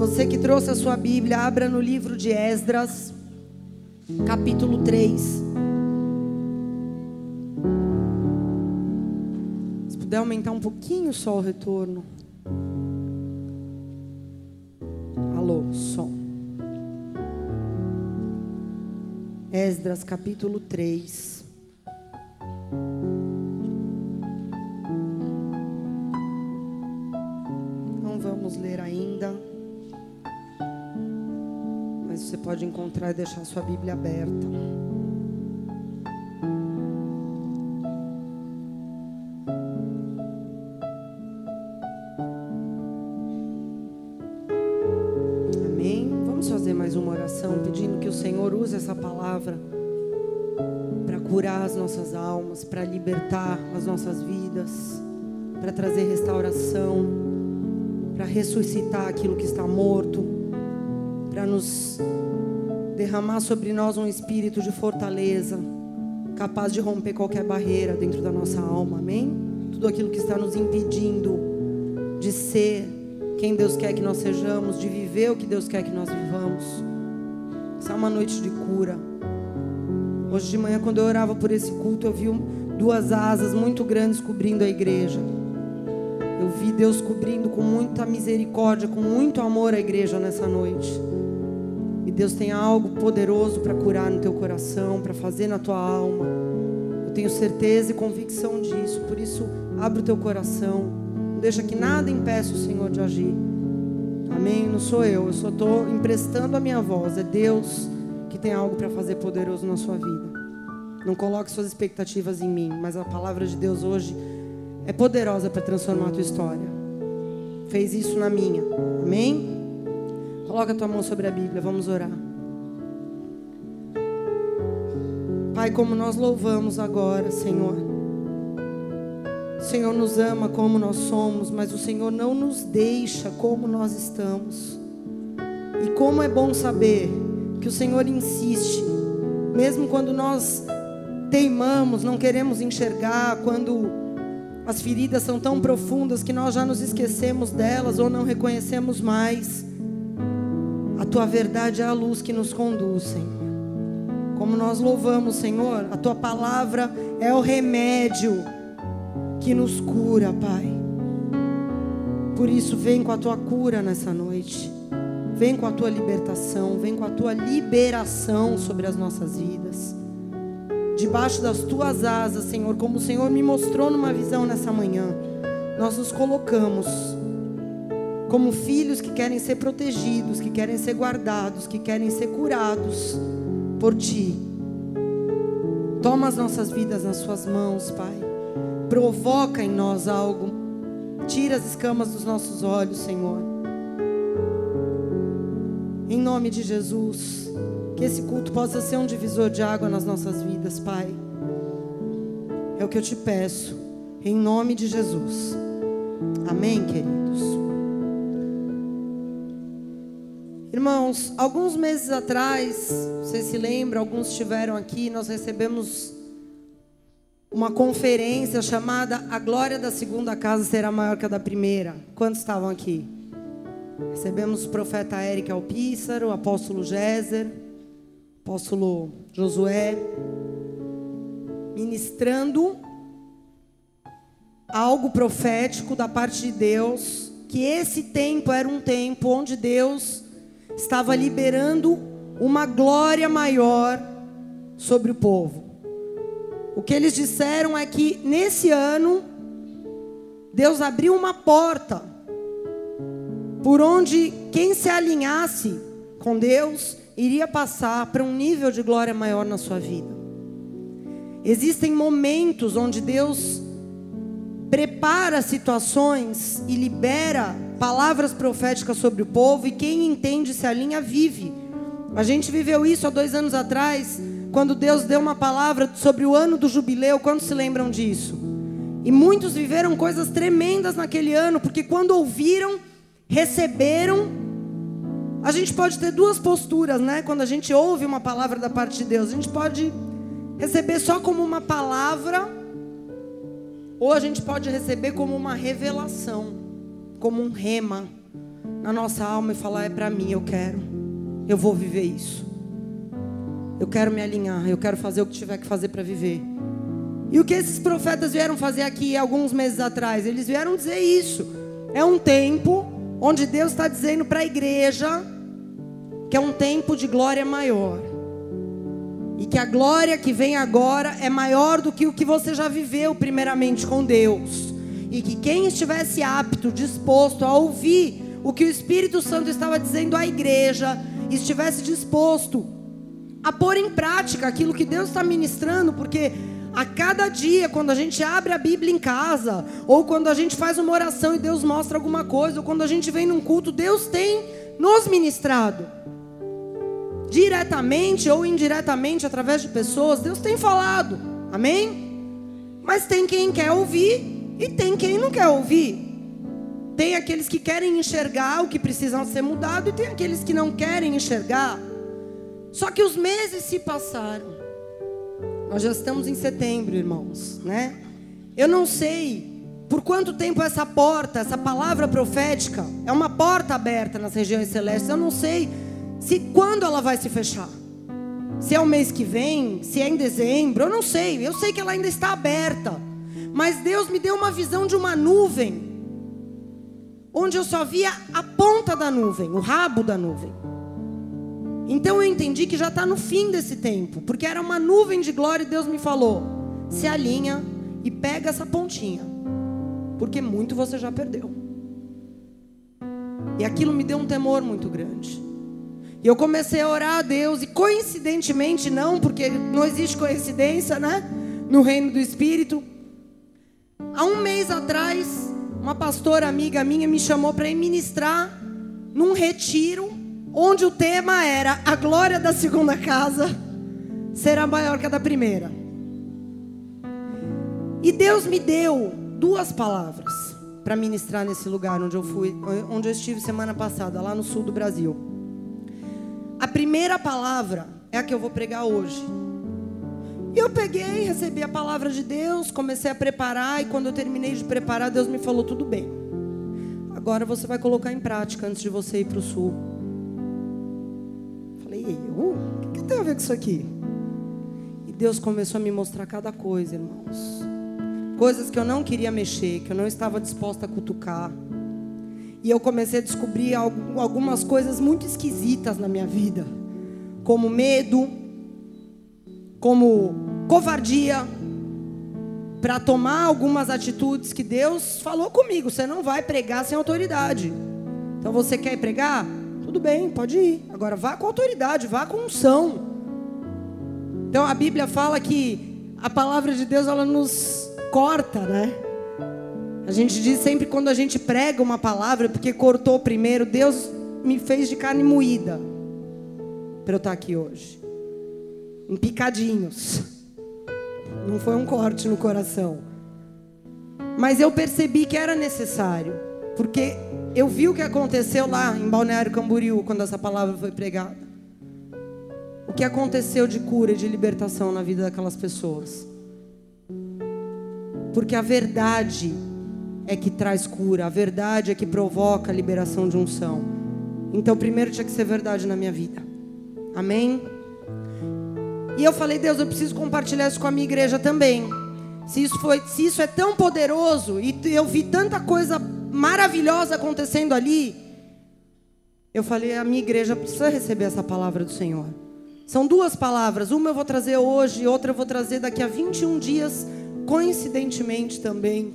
Você que trouxe a sua Bíblia, abra no livro de Esdras, capítulo 3. Se puder aumentar um pouquinho só o retorno. Alô, som. Esdras, capítulo 3. Encontrar e deixar sua Bíblia aberta. Amém. Vamos fazer mais uma oração pedindo que o Senhor use essa palavra para curar as nossas almas, para libertar as nossas vidas, para trazer restauração, para ressuscitar aquilo que está morto, para nos derramar sobre nós um espírito de fortaleza, capaz de romper qualquer barreira dentro da nossa alma, amém? Tudo aquilo que está nos impedindo de ser quem Deus quer que nós sejamos, de viver o que Deus quer que nós vivamos. Essa é uma noite de cura. Hoje de manhã, quando eu orava por esse culto, eu vi duas asas muito grandes cobrindo a igreja. Eu vi Deus cobrindo com muita misericórdia, com muito amor a igreja nessa noite. Deus tem algo poderoso para curar no teu coração, para fazer na tua alma. Eu tenho certeza e convicção disso. Por isso, abre o teu coração. Não deixa que nada impeça o Senhor de agir. Amém? Não sou eu, eu só estou emprestando a minha voz. É Deus que tem algo para fazer poderoso na sua vida. Não coloque suas expectativas em mim, mas a palavra de Deus hoje é poderosa para transformar a tua história. Fez isso na minha. Amém? Coloca a tua mão sobre a Bíblia, vamos orar. Pai, como nós louvamos agora, Senhor. O Senhor nos ama como nós somos, mas o Senhor não nos deixa como nós estamos. E como é bom saber que o Senhor insiste, mesmo quando nós teimamos, não queremos enxergar, quando as feridas são tão profundas que nós já nos esquecemos delas ou não reconhecemos mais. Tua verdade é a luz que nos conduz, Senhor. Como nós louvamos, Senhor, a tua palavra é o remédio que nos cura, Pai. Por isso, vem com a tua cura nessa noite. Vem com a tua libertação, vem com a tua liberação sobre as nossas vidas. Debaixo das tuas asas, Senhor, como o Senhor me mostrou numa visão nessa manhã, nós nos colocamos como filhos que querem ser protegidos, que querem ser guardados, que querem ser curados por ti. Toma as nossas vidas nas suas mãos, Pai. Provoca em nós algo. Tira as escamas dos nossos olhos, Senhor. Em nome de Jesus, que esse culto possa ser um divisor de água nas nossas vidas, Pai. É o que eu te peço, em nome de Jesus. Amém, queridos. Irmãos, alguns meses atrás, vocês se lembram, alguns estiveram aqui, nós recebemos uma conferência chamada A Glória da Segunda Casa Será Maior que a da Primeira. Quantos estavam aqui? Recebemos o profeta Eric Alpíssaro, o apóstolo Géser, apóstolo Josué, ministrando algo profético da parte de Deus, que esse tempo era um tempo onde Deus estava liberando uma glória maior sobre o povo. O que eles disseram é que nesse ano Deus abriu uma porta por onde quem se alinhasse com Deus iria passar para um nível de glória maior na sua vida. Existem momentos onde Deus prepara situações e libera palavras proféticas sobre o povo, e quem entende se alinha vive. A gente viveu isso há dois anos atrás, quando Deus deu uma palavra sobre o ano do jubileu. Quantos se lembram disso? E muitos viveram coisas tremendas naquele ano, porque quando ouviram, receberam. A gente pode ter duas posturas, né? Quando a gente ouve uma palavra da parte de Deus, a gente pode receber só como uma palavra, ou a gente pode receber como uma revelação, como um rema, na nossa alma e falar: é para mim, eu quero, eu vou viver isso. Eu quero me alinhar, eu quero fazer o que tiver que fazer para viver. E o que esses profetas vieram fazer aqui alguns meses atrás? Eles vieram dizer isso. É um tempo onde Deus está dizendo para a igreja que é um tempo de glória maior. E que a glória que vem agora é maior do que o que você já viveu primeiramente com Deus. E que quem estivesse apto, disposto a ouvir o que o Espírito Santo estava dizendo à igreja, estivesse disposto a pôr em prática aquilo que Deus está ministrando, porque a cada dia, quando a gente abre a Bíblia em casa, ou quando a gente faz uma oração e Deus mostra alguma coisa, ou quando a gente vem num culto, Deus tem nos ministrado. Diretamente ou indiretamente, através de pessoas, Deus tem falado. Amém? Mas tem quem quer ouvir e tem quem não quer ouvir. Tem aqueles que querem enxergar o que precisa ser mudado e tem aqueles que não querem enxergar. Só que os meses se passaram. Nós já estamos em setembro, irmãos, né? Eu não sei por quanto tempo essa porta, essa palavra profética, é uma porta aberta nas regiões celestes. Eu não sei se quando ela vai se fechar. Se é o mês que vem, se é em dezembro, eu não sei. Eu sei que ela ainda está aberta. Mas Deus me deu uma visão de uma nuvem, onde eu só via a ponta da nuvem, o rabo da nuvem. Então eu entendi que já está no fim desse tempo, porque era uma nuvem de glória e Deus me falou: se alinha e pega essa pontinha, porque muito você já perdeu. E aquilo me deu um temor muito grande. E eu comecei a orar a Deus, e coincidentemente não, porque não existe coincidência, né? No reino do Espírito. Há um mês atrás, uma pastora amiga minha me chamou para ministrar num retiro onde o tema era a glória da segunda casa será maior que a da primeira. E Deus me deu duas palavras para ministrar nesse lugar onde eu fui, onde eu estive semana passada, lá no sul do Brasil. A primeira palavra é a que eu vou pregar hoje. E eu peguei, recebi a palavra de Deus, comecei a preparar e quando eu terminei de preparar, Deus me falou tudo bem. Agora você vai colocar em prática antes de você ir para o sul. Falei, eu? O que tem a ver com isso aqui? E Deus começou a me mostrar cada coisa, irmãos. Coisas que eu não queria mexer, que eu não estava disposta a cutucar. E eu comecei a descobrir algumas coisas muito esquisitas na minha vida, como medo, como covardia, para tomar algumas atitudes que Deus falou comigo. Você não vai pregar sem autoridade. Então você quer pregar? Tudo bem, pode ir. Agora vá com autoridade, vá com unção. Então a Bíblia fala que a palavra de Deus ela nos corta, né? A gente diz sempre quando a gente prega uma palavra, porque cortou primeiro, Deus me fez de carne moída para eu estar aqui hoje. Em picadinhos. Não foi um corte no coração. Mas eu percebi que era necessário, porque eu vi o que aconteceu lá em Balneário Camboriú quando essa palavra foi pregada. O que aconteceu de cura e de libertação na vida daquelas pessoas. Porque a verdade é que traz cura, a verdade é que provoca a liberação de unção. Então, primeiro tinha que ser verdade na minha vida. Amém? E eu falei, Deus, eu preciso compartilhar isso com a minha igreja também. Se isso, foi, se isso é tão poderoso e eu vi tanta coisa maravilhosa acontecendo ali, eu falei: a minha igreja precisa receber essa palavra do Senhor. São duas palavras, uma eu vou trazer hoje, outra eu vou trazer daqui a 21 dias, coincidentemente também.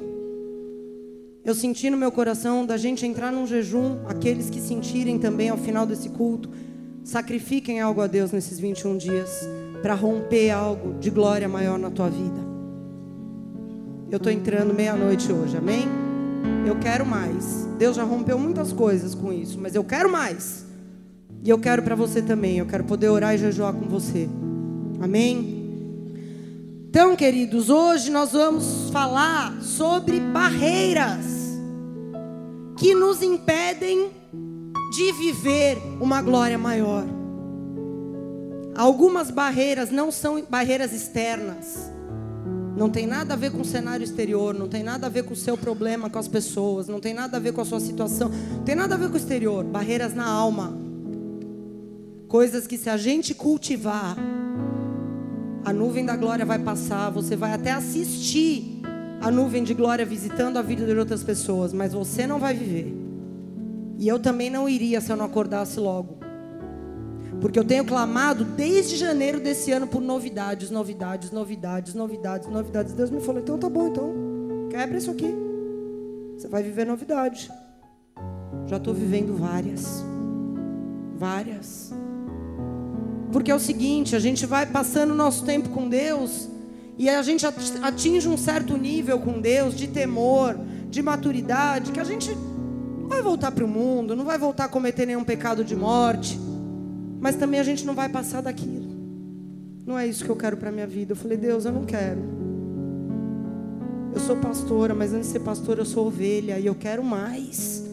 Eu senti no meu coração da gente entrar num jejum, aqueles que sentirem também ao final desse culto, sacrifiquem algo a Deus nesses 21 dias, para romper algo de glória maior na tua vida. Eu estou entrando meia-noite hoje, amém? Eu quero mais. Deus já rompeu muitas coisas com isso, mas eu quero mais. E eu quero para você também. Eu quero poder orar e jejuar com você. Amém? Então, queridos, hoje nós vamos falar sobre barreiras que nos impedem de viver uma glória maior. Algumas barreiras não são barreiras externas, Não tem nada a ver com o cenário exterior, não tem nada a ver com o seu problema com as pessoas, não tem nada a ver com a sua situação, não tem nada a ver com o exterior. Barreiras na alma. Coisas que se a gente cultivar, a nuvem da glória vai passar, você vai até assistir a nuvem de glória visitando a vida de outras pessoas, mas você não vai viver. E eu também não iria se eu não acordasse logo. Porque eu tenho clamado desde janeiro desse ano por novidades, novidades, novidades, novidades, novidades. Deus me falou: então tá bom, então quebra isso aqui. Você vai viver novidade. Já estou vivendo várias. Várias. Porque é o seguinte: a gente vai passando o nosso tempo com Deus e a gente atinge um certo nível com Deus de temor, de maturidade, que a gente não vai voltar para o mundo, não vai voltar a cometer nenhum pecado de morte mas também a gente não vai passar daquilo. Não é isso que eu quero para minha vida. Eu falei, Deus, eu não quero. Eu sou pastora, mas antes de ser pastora eu sou ovelha e eu quero mais.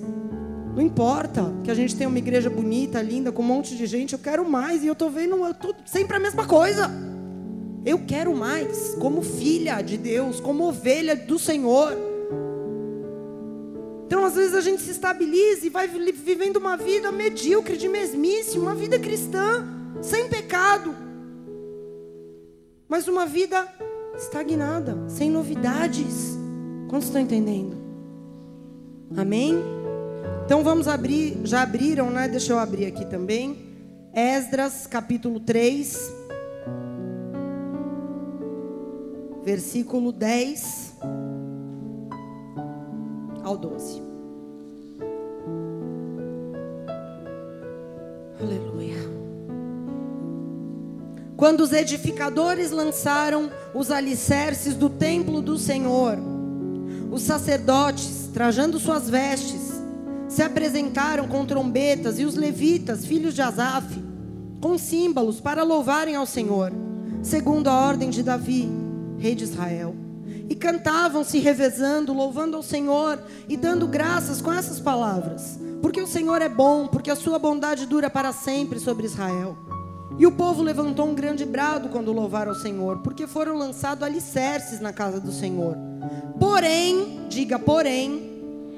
Não importa que a gente tenha uma igreja bonita, linda, com um monte de gente, eu quero mais e eu tô vendo eu tô sempre a mesma coisa. Eu quero mais, como filha de Deus, como ovelha do Senhor. Então, às vezes, a gente se estabiliza e vai vivendo uma vida medíocre, de mesmice, uma vida cristã, sem pecado. Mas uma vida estagnada, sem novidades. Quantos estão entendendo? Amém? Então vamos abrir, já abriram, né? Deixa eu abrir aqui também. Esdras, capítulo 3, versículo 10 ao 12. Aleluia. Quando os edificadores lançaram os alicerces do templo do Senhor, os sacerdotes, trajando suas vestes, se apresentaram com trombetas e os levitas, filhos de Asaf, com símbolos para louvarem ao Senhor, segundo a ordem de Davi, rei de Israel e cantavam se revezando, louvando ao Senhor e dando graças com essas palavras. Porque o Senhor é bom, porque a sua bondade dura para sempre sobre Israel. E o povo levantou um grande brado quando louvaram ao Senhor, porque foram lançados alicerces na casa do Senhor. Porém, diga porém,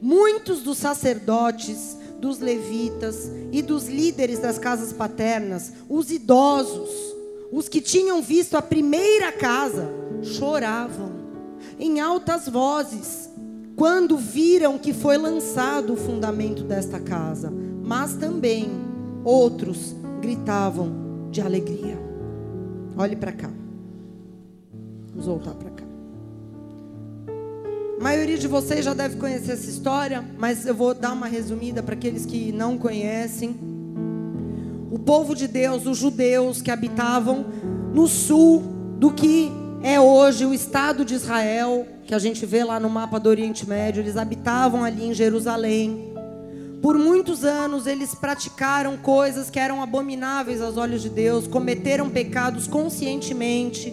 muitos dos sacerdotes, dos levitas e dos líderes das casas paternas, os idosos, os que tinham visto a primeira casa, choravam em altas vozes quando viram que foi lançado o fundamento desta casa, mas também outros gritavam de alegria. Olhe para cá. Vamos voltar para cá. A maioria de vocês já deve conhecer essa história, mas eu vou dar uma resumida para aqueles que não conhecem. O povo de Deus, os judeus que habitavam no sul do que é hoje o Estado de Israel, que a gente vê lá no mapa do Oriente Médio, eles habitavam ali em Jerusalém. Por muitos anos eles praticaram coisas que eram abomináveis aos olhos de Deus, cometeram pecados conscientemente.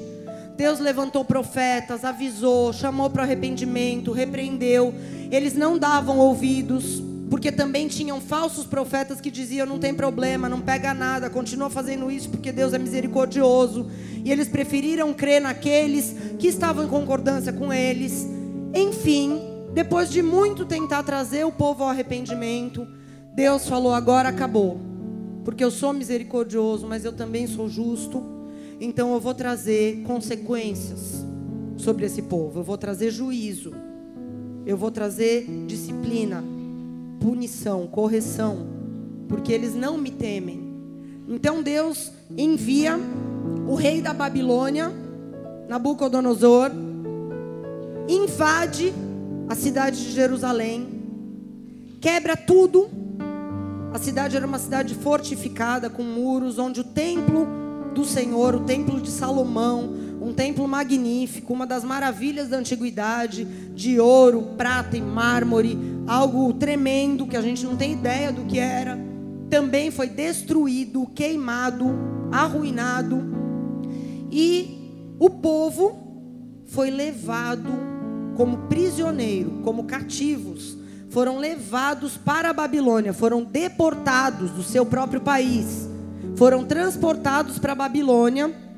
Deus levantou profetas, avisou, chamou para arrependimento, repreendeu. Eles não davam ouvidos, porque também tinham falsos profetas que diziam: não tem problema, não pega nada, continua fazendo isso porque Deus é misericordioso. E eles preferiram crer naqueles que estavam em concordância com eles. Enfim, depois de muito tentar trazer o povo ao arrependimento, Deus falou: agora acabou, porque eu sou misericordioso, mas eu também sou justo. Então eu vou trazer consequências sobre esse povo, eu vou trazer juízo, eu vou trazer disciplina punição, correção, porque eles não me temem. Então Deus envia o rei da Babilônia, Nabucodonosor, invade a cidade de Jerusalém, quebra tudo. A cidade era uma cidade fortificada com muros, onde o templo do Senhor, o templo de Salomão, um templo magnífico, uma das maravilhas da antiguidade, de ouro, prata e mármore, algo tremendo que a gente não tem ideia do que era. Também foi destruído, queimado, arruinado. E o povo foi levado como prisioneiro, como cativos. Foram levados para a Babilônia, foram deportados do seu próprio país. Foram transportados para a Babilônia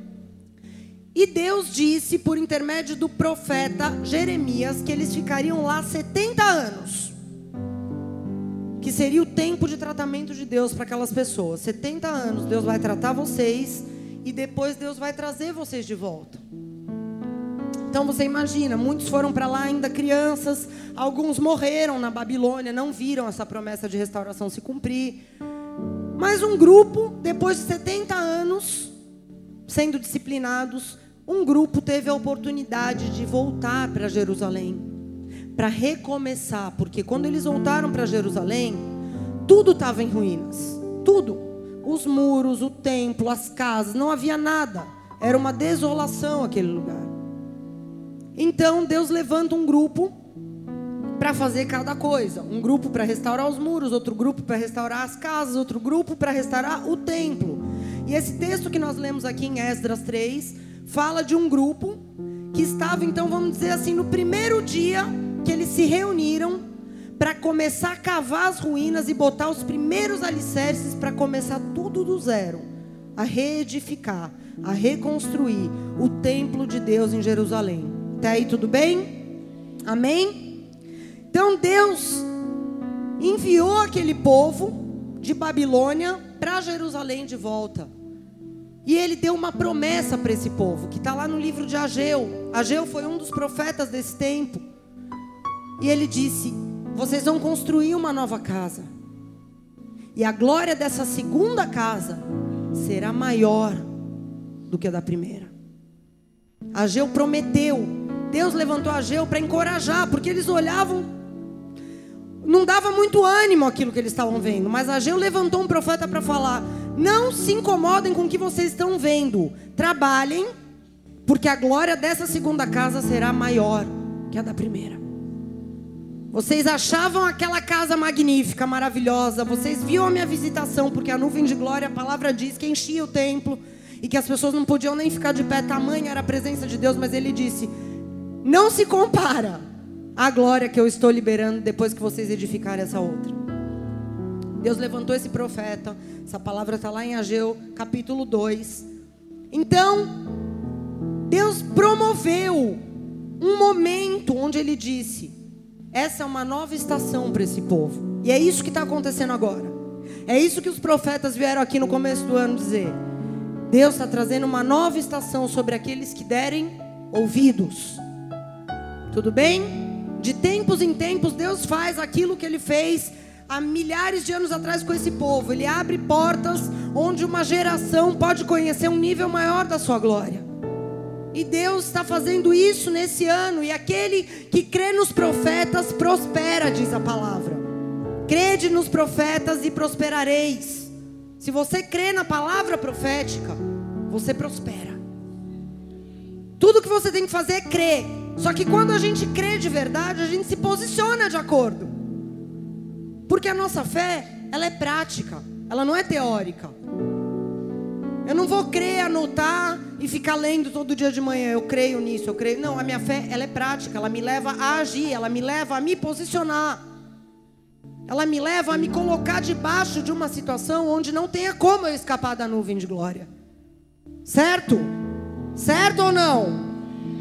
E Deus disse por intermédio do profeta Jeremias que eles ficariam lá 70 anos. Que seria o tempo de tratamento de Deus para aquelas pessoas. 70 anos Deus vai tratar vocês e depois Deus vai trazer vocês de volta. Então você imagina, muitos foram para lá ainda crianças, alguns morreram na Babilônia, não viram essa promessa de restauração se cumprir. Mas um grupo, depois de 70 anos sendo disciplinados, um grupo teve a oportunidade de voltar para Jerusalém, para recomeçar, porque quando eles voltaram para Jerusalém, tudo estava em ruínas, tudo. Os muros, o templo, as casas, não havia nada. Era uma desolação aquele lugar. Então Deus levanta um grupo para fazer cada coisa. Um grupo para restaurar os muros, outro grupo para restaurar as casas, outro grupo para restaurar o templo. E esse texto que nós lemos aqui em Esdras 3 fala de um grupo que estava, então, vamos dizer assim, no primeiro dia que eles se reuniram para começar a cavar as ruínas e botar os primeiros alicerces para começar tudo do zero, a reedificar, a reconstruir o templo de Deus em Jerusalém. Até aí tudo bem? Amém? Então Deus enviou aquele povo de Babilônia para Jerusalém de volta. E ele deu uma promessa para esse povo, que está lá no livro de Ageu. Ageu foi um dos profetas desse tempo. E ele disse: Vocês vão construir uma nova casa. E a glória dessa segunda casa será maior do que a da primeira. Ageu prometeu. Deus levantou Ageu para encorajar, porque eles olhavam não dava muito ânimo aquilo que eles estavam vendo, mas Ageu levantou um profeta para falar: não se incomodem com o que vocês estão vendo. Trabalhem, porque a glória dessa segunda casa será maior que a da primeira. Vocês achavam aquela casa magnífica, maravilhosa. Vocês viam a minha visitação, porque a nuvem de glória, a palavra diz que enchia o templo e que as pessoas não podiam nem ficar de pé. Tamanha era a presença de Deus, mas ele disse: Não se compara à glória que eu estou liberando depois que vocês edificarem essa outra. Deus levantou esse profeta. Essa palavra está lá em Ageu, capítulo 2. Então, Deus promoveu um momento onde ele disse: essa é uma nova estação para esse povo. E é isso que está acontecendo agora. É isso que os profetas vieram aqui no começo do ano dizer. Deus está trazendo uma nova estação sobre aqueles que derem ouvidos. Tudo bem? De tempos em tempos, Deus faz aquilo que ele fez há milhares de anos atrás com esse povo. Ele abre portas onde uma geração pode conhecer um nível maior da sua glória. E Deus está fazendo isso nesse ano. E aquele que crê nos profetas prospera, diz a palavra. Crede nos profetas e prosperareis. Se você crê na palavra profética, você prospera. Tudo que você tem que fazer é crer. Só que quando a gente crê de verdade, a gente se posiciona de acordo. Porque a nossa fé, ela é prática, ela não é teórica. Eu não vou crer, anotar e ficar lendo todo dia de manhã. Eu creio nisso, eu creio. Não, a minha fé, ela é prática, ela me leva a agir, ela me leva a me posicionar. Ela me leva a me colocar debaixo de uma situação onde não tenha como eu escapar da nuvem de glória. Certo? Certo ou não?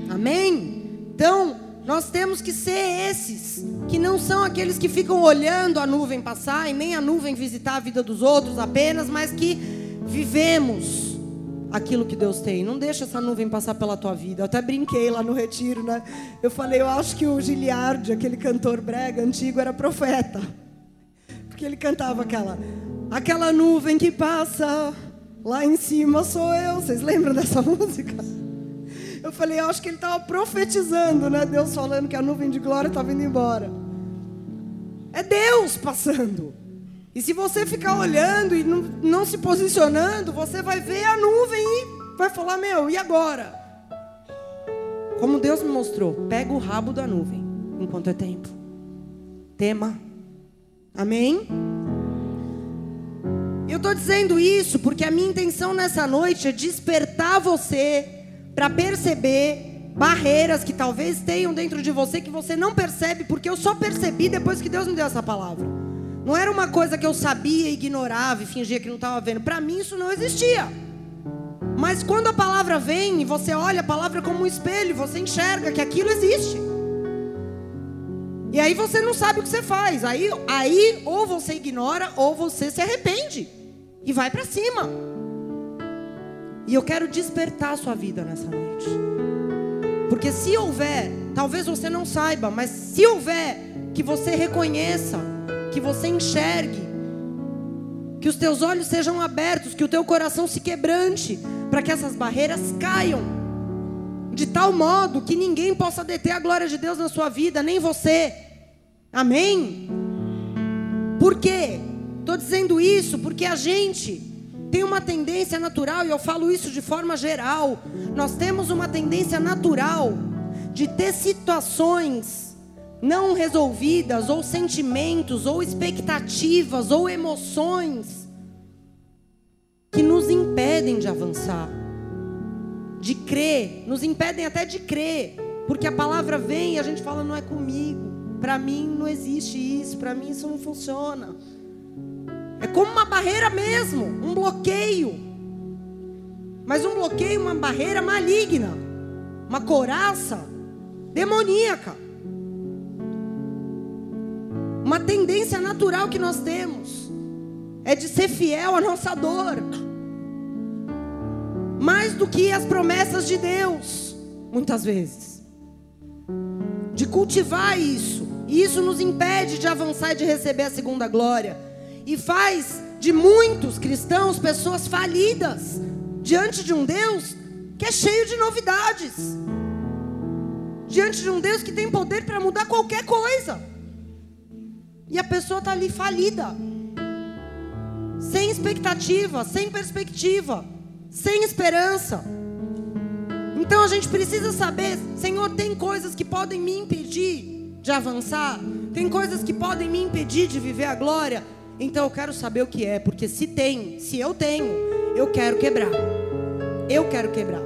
Amém? Então, nós temos que ser esses, que não são aqueles que ficam olhando a nuvem passar e nem a nuvem visitar a vida dos outros apenas, mas que vivemos aquilo que Deus tem. Não deixa essa nuvem passar pela tua vida. Eu até brinquei lá no retiro, né? Eu falei, eu acho que o Giliardi, aquele cantor brega antigo, era profeta. Porque ele cantava aquela aquela nuvem que passa lá em cima sou eu. Vocês lembram dessa música? Eu falei, eu acho que ele estava profetizando, né? Deus falando que a nuvem de glória estava indo embora. É Deus passando. E se você ficar olhando e não, não se posicionando, você vai ver a nuvem e vai falar: Meu, e agora? Como Deus me mostrou, pega o rabo da nuvem enquanto é tempo. Tema. Amém? Eu estou dizendo isso porque a minha intenção nessa noite é despertar você para perceber barreiras que talvez tenham dentro de você que você não percebe, porque eu só percebi depois que Deus me deu essa palavra. Não era uma coisa que eu sabia, ignorava e fingia que não estava vendo. Para mim isso não existia. Mas quando a palavra vem, você olha a palavra como um espelho, você enxerga que aquilo existe. E aí você não sabe o que você faz. Aí, aí ou você ignora ou você se arrepende e vai para cima. E eu quero despertar a sua vida nessa noite. Porque se houver, talvez você não saiba, mas se houver que você reconheça, que você enxergue, que os teus olhos sejam abertos, que o teu coração se quebrante, para que essas barreiras caiam, de tal modo que ninguém possa deter a glória de Deus na sua vida, nem você. Amém? Por quê? Estou dizendo isso porque a gente tem uma tendência natural, e eu falo isso de forma geral, nós temos uma tendência natural de ter situações não resolvidas, ou sentimentos, ou expectativas, ou emoções que nos impedem de avançar, de crer, nos impedem até de crer, porque a palavra vem e a gente fala, não é comigo, para mim não existe isso, para mim isso não funciona. É como uma barreira mesmo, um bloqueio. Mas um bloqueio, uma barreira maligna, uma coraça demoníaca. Uma tendência natural que nós temos é de ser fiel à nossa dor, mais do que as promessas de Deus, muitas vezes, de cultivar isso, e isso nos impede de avançar e de receber a segunda glória, e faz de muitos cristãos pessoas falidas diante de um Deus que é cheio de novidades, diante de um Deus que tem poder para mudar qualquer coisa, e a pessoa está ali falida sem expectativa, sem perspectiva, sem esperança. Então a gente precisa saber, Senhor, tem coisas que podem me impedir de avançar, tem coisas que podem me impedir de viver a glória. Então eu quero saber o que é, porque se tem, se eu tenho, eu quero quebrar. Eu quero quebrar.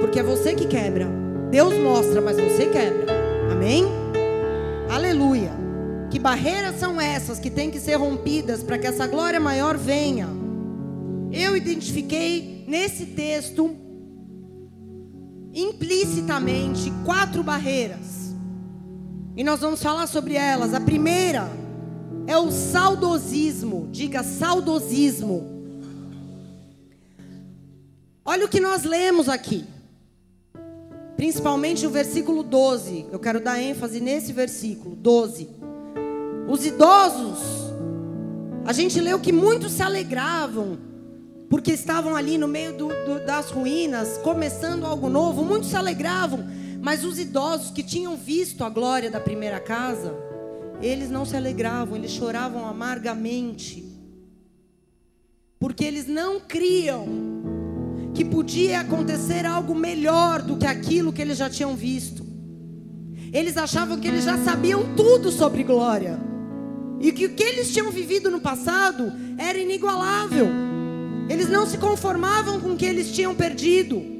Porque é você que quebra. Deus mostra, mas você quebra. Amém? Aleluia. Que barreiras são essas que têm que ser rompidas para que essa glória maior venha? Eu identifiquei nesse texto implicitamente quatro barreiras. E nós vamos falar sobre elas. A primeira é o saudosismo. Diga saudosismo. Olha o que nós lemos aqui. Principalmente o versículo 12. Eu quero dar ênfase nesse versículo 12. Os idosos, a gente leu que muitos se alegravam, porque estavam ali no meio do, do, das ruínas, começando algo novo, muitos se alegravam, mas os idosos que tinham visto a glória da primeira casa, eles não se alegravam, eles choravam amargamente, porque eles não criam que podia acontecer algo melhor do que aquilo que eles já tinham visto. Eles achavam que eles já sabiam tudo sobre glória. E que o que eles tinham vivido no passado era inigualável. Eles não se conformavam com o que eles tinham perdido.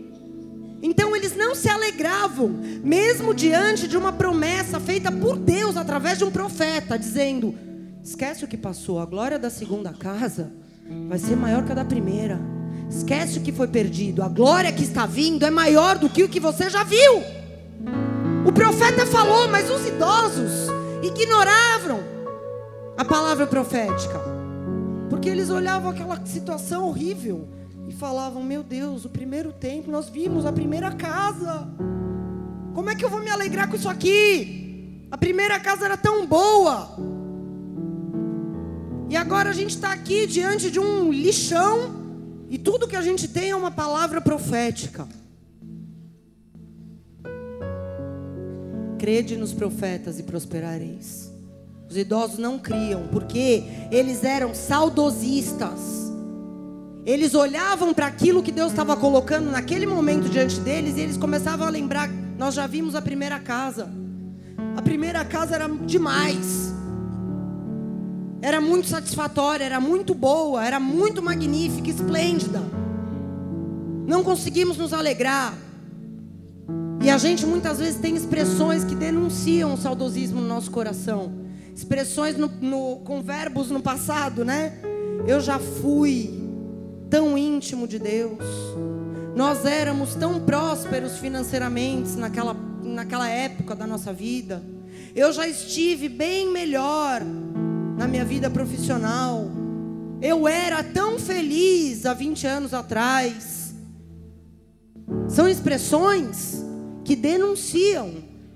Então eles não se alegravam, mesmo diante de uma promessa feita por Deus através de um profeta, dizendo: esquece o que passou, a glória da segunda casa vai ser maior que a da primeira. Esquece o que foi perdido, a glória que está vindo é maior do que o que você já viu. O profeta falou, mas os idosos ignoravam a palavra profética. Porque eles olhavam aquela situação horrível e falavam: Meu Deus, o primeiro templo, nós vimos a primeira casa. Como é que eu vou me alegrar com isso aqui? A primeira casa era tão boa. E agora a gente está aqui diante de um lixão. E tudo que a gente tem é uma palavra profética. Crede nos profetas e prosperareis. Os idosos não criam, porque eles eram saudosistas. Eles olhavam para aquilo que Deus estava colocando naquele momento diante deles e eles começavam a lembrar: nós já vimos a primeira casa. A primeira casa era demais. Era muito satisfatória, era muito boa, era muito magnífica, esplêndida. Não conseguimos nos alegrar. E a gente muitas vezes tem expressões que denunciam o saudosismo no nosso coração expressões no, no, com verbos no passado, né? Eu já fui, tão íntimo de Deus. Nós éramos tão prósperos financeiramente naquela, naquela época da nossa vida. Eu já estive bem melhor na minha vida profissional. Eu era tão feliz há 20 anos atrás. São expressões que denunciam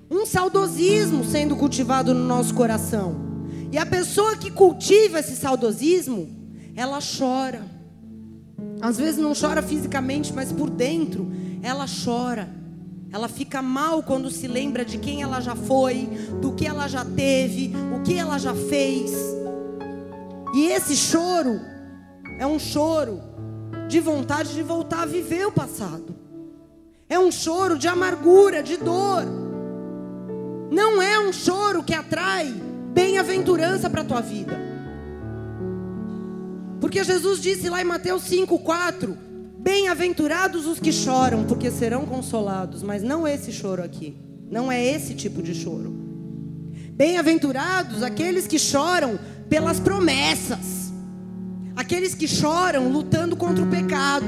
um saudosismo sendo cultivado no nosso coração. E a pessoa que cultiva esse saudosismo, ela chora. Às vezes não chora fisicamente, mas por dentro ela chora. Ela fica mal quando se lembra de quem ela já foi, do que ela já teve, o que ela já fez. E esse choro é um choro de vontade de voltar a viver o passado. É um choro de amargura, de dor. Não é um choro que atrai bem-aventurança para a tua vida. Porque Jesus disse lá em Mateus 5,4: Bem-aventurados os que choram, porque serão consolados. Mas não esse choro aqui. Não é esse tipo de choro. Bem-aventurados aqueles que choram pelas promessas. Aqueles que choram lutando contra o pecado.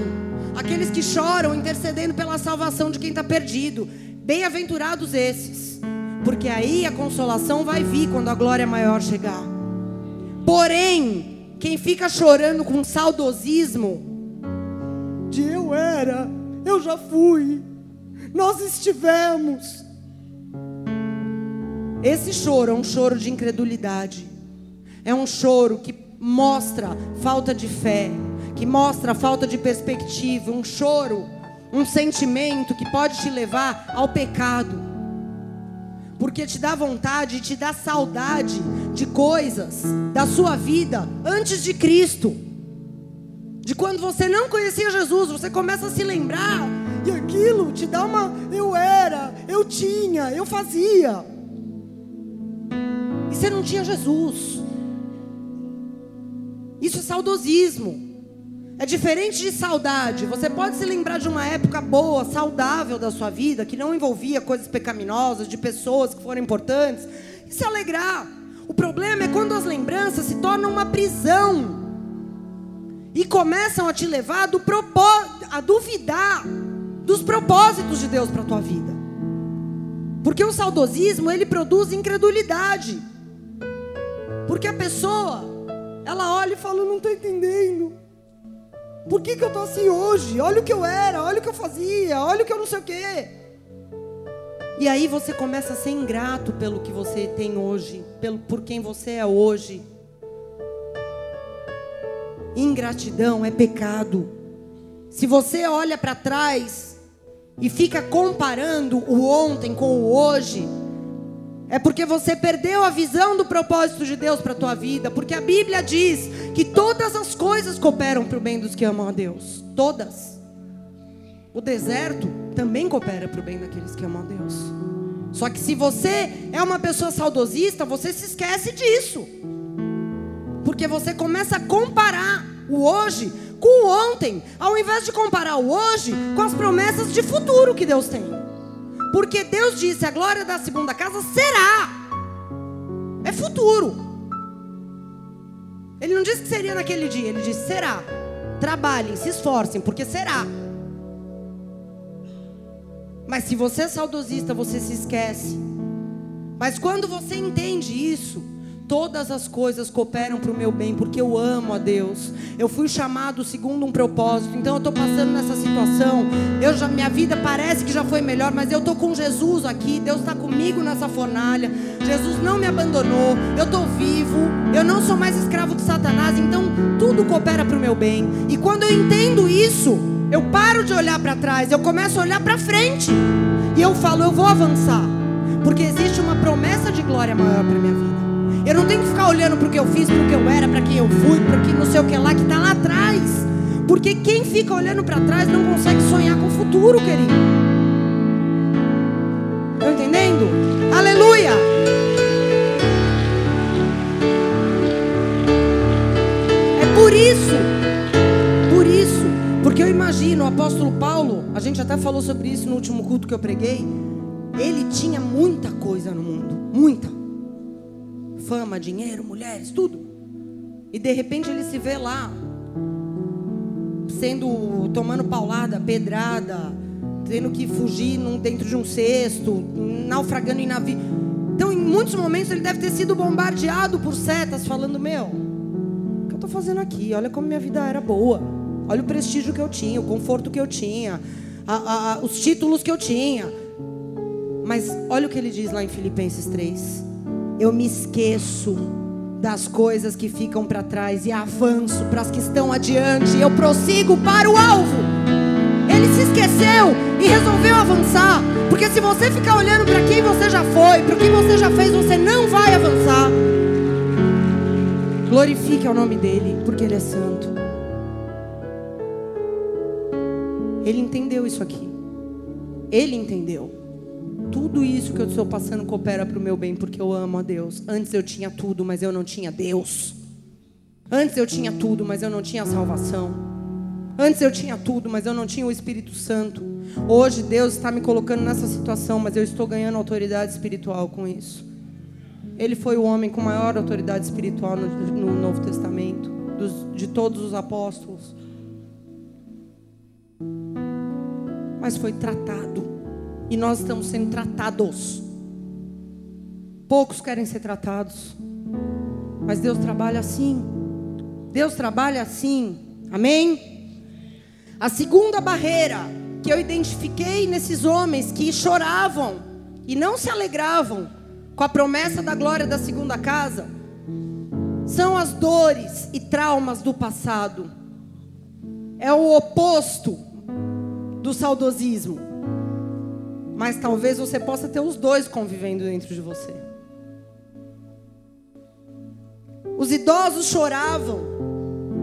Aqueles que choram intercedendo pela salvação de quem está perdido. Bem-aventurados esses. Porque aí a consolação vai vir quando a glória maior chegar. Porém, quem fica chorando com saudosismo de eu era, eu já fui, nós estivemos. Esse choro é um choro de incredulidade. É um choro que mostra falta de fé, que mostra falta de perspectiva, um choro, um sentimento que pode te levar ao pecado. Porque te dá vontade, te dá saudade de coisas da sua vida antes de Cristo. De quando você não conhecia Jesus, você começa a se lembrar e aquilo te dá uma eu era, eu tinha, eu fazia. E você não tinha Jesus. Isso é saudosismo. É diferente de saudade. Você pode se lembrar de uma época boa, saudável da sua vida, que não envolvia coisas pecaminosas, de pessoas que foram importantes, e se alegrar. O problema é quando as lembranças se tornam uma prisão e começam a te levar do a duvidar dos propósitos de Deus para a tua vida. Porque o saudosismo, ele produz incredulidade. Porque a pessoa, ela olha e fala, não estou entendendo. Por que, que eu estou assim hoje? Olha o que eu era, olha o que eu fazia, olha o que eu não sei o quê. E aí você começa a ser ingrato pelo que você tem hoje, pelo, por quem você é hoje. Ingratidão é pecado. Se você olha para trás e fica comparando o ontem com o hoje, é porque você perdeu a visão do propósito de Deus para a tua vida. Porque a Bíblia diz que todas as coisas cooperam para o bem dos que amam a Deus. Todas. O deserto também coopera para o bem daqueles que amam a Deus. Só que se você é uma pessoa saudosista, você se esquece disso. Porque você começa a comparar o hoje com o ontem, ao invés de comparar o hoje com as promessas de futuro que Deus tem. Porque Deus disse: a glória da segunda casa será. É futuro. Ele não disse que seria naquele dia, ele disse: será. Trabalhem, se esforcem, porque será. Mas se você é saudosista, você se esquece. Mas quando você entende isso, Todas as coisas cooperam para o meu bem, porque eu amo a Deus. Eu fui chamado segundo um propósito. Então eu estou passando nessa situação. Eu já, minha vida parece que já foi melhor, mas eu estou com Jesus aqui. Deus está comigo nessa fornalha. Jesus não me abandonou. Eu estou vivo. Eu não sou mais escravo de Satanás. Então tudo coopera para o meu bem. E quando eu entendo isso, eu paro de olhar para trás. Eu começo a olhar para frente. E eu falo, eu vou avançar, porque existe uma promessa de glória maior para minha vida. Eu não tenho que ficar olhando para o que eu fiz, para o que eu era, para quem eu fui, para que não sei o que lá que está lá atrás. Porque quem fica olhando para trás não consegue sonhar com o futuro, querido. Estão entendendo? Aleluia! É por isso, por isso, porque eu imagino o apóstolo Paulo, a gente até falou sobre isso no último culto que eu preguei. Ele tinha muita coisa no mundo, muita fama, dinheiro, mulheres, tudo. E de repente ele se vê lá, sendo tomando paulada, pedrada, tendo que fugir num, dentro de um cesto, naufragando em navio. Então, em muitos momentos ele deve ter sido bombardeado por setas falando: "Meu, o que eu estou fazendo aqui? Olha como minha vida era boa. Olha o prestígio que eu tinha, o conforto que eu tinha, a, a, os títulos que eu tinha." Mas olha o que ele diz lá em Filipenses 3. Eu me esqueço das coisas que ficam para trás e avanço para as que estão adiante. Eu prossigo para o alvo. Ele se esqueceu e resolveu avançar. Porque se você ficar olhando para quem você já foi, para o que você já fez, você não vai avançar. Glorifique o nome dele, porque ele é santo. Ele entendeu isso aqui. Ele entendeu. Tudo isso que eu estou passando coopera para o meu bem, porque eu amo a Deus. Antes eu tinha tudo, mas eu não tinha Deus. Antes eu tinha tudo, mas eu não tinha salvação. Antes eu tinha tudo, mas eu não tinha o Espírito Santo. Hoje Deus está me colocando nessa situação, mas eu estou ganhando autoridade espiritual com isso. Ele foi o homem com maior autoridade espiritual no, no Novo Testamento, dos, de todos os apóstolos. Mas foi tratado e nós estamos sendo tratados. Poucos querem ser tratados. Mas Deus trabalha assim. Deus trabalha assim. Amém? A segunda barreira que eu identifiquei nesses homens que choravam e não se alegravam com a promessa da glória da segunda casa são as dores e traumas do passado. É o oposto do saudosismo. Mas talvez você possa ter os dois convivendo dentro de você. Os idosos choravam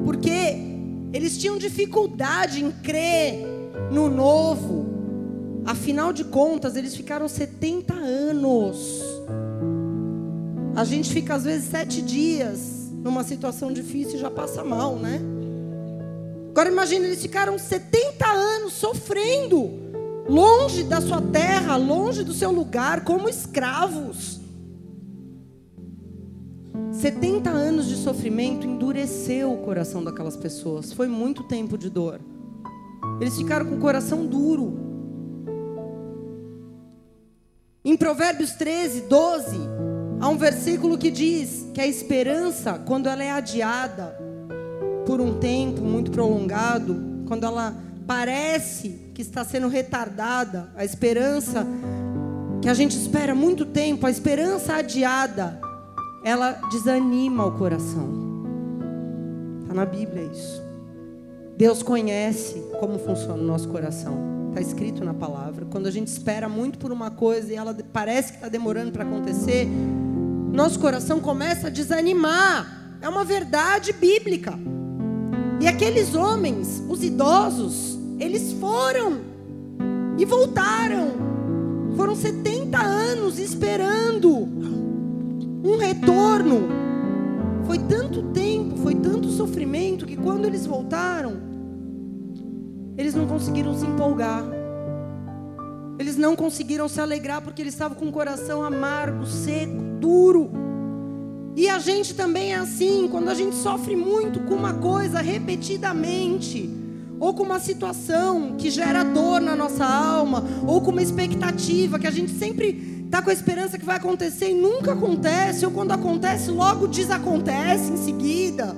porque eles tinham dificuldade em crer no novo. Afinal de contas, eles ficaram 70 anos. A gente fica às vezes sete dias numa situação difícil e já passa mal, né? Agora imagine, eles ficaram 70 anos sofrendo longe da sua terra, longe do seu lugar, como escravos. 70 anos de sofrimento endureceu o coração daquelas pessoas. Foi muito tempo de dor. Eles ficaram com o coração duro. Em Provérbios 13, 12, há um versículo que diz que a esperança, quando ela é adiada por um tempo muito prolongado, quando ela parece que está sendo retardada, a esperança que a gente espera muito tempo, a esperança adiada, ela desanima o coração. Está na Bíblia isso. Deus conhece como funciona o nosso coração. Está escrito na palavra. Quando a gente espera muito por uma coisa e ela parece que está demorando para acontecer, nosso coração começa a desanimar. É uma verdade bíblica. E aqueles homens, os idosos, eles foram e voltaram. Foram 70 anos esperando um retorno. Foi tanto tempo, foi tanto sofrimento que quando eles voltaram, eles não conseguiram se empolgar. Eles não conseguiram se alegrar porque eles estavam com o coração amargo, seco, duro. E a gente também é assim, quando a gente sofre muito com uma coisa repetidamente, ou com uma situação que gera dor na nossa alma, ou com uma expectativa que a gente sempre está com a esperança que vai acontecer e nunca acontece, ou quando acontece, logo desacontece em seguida.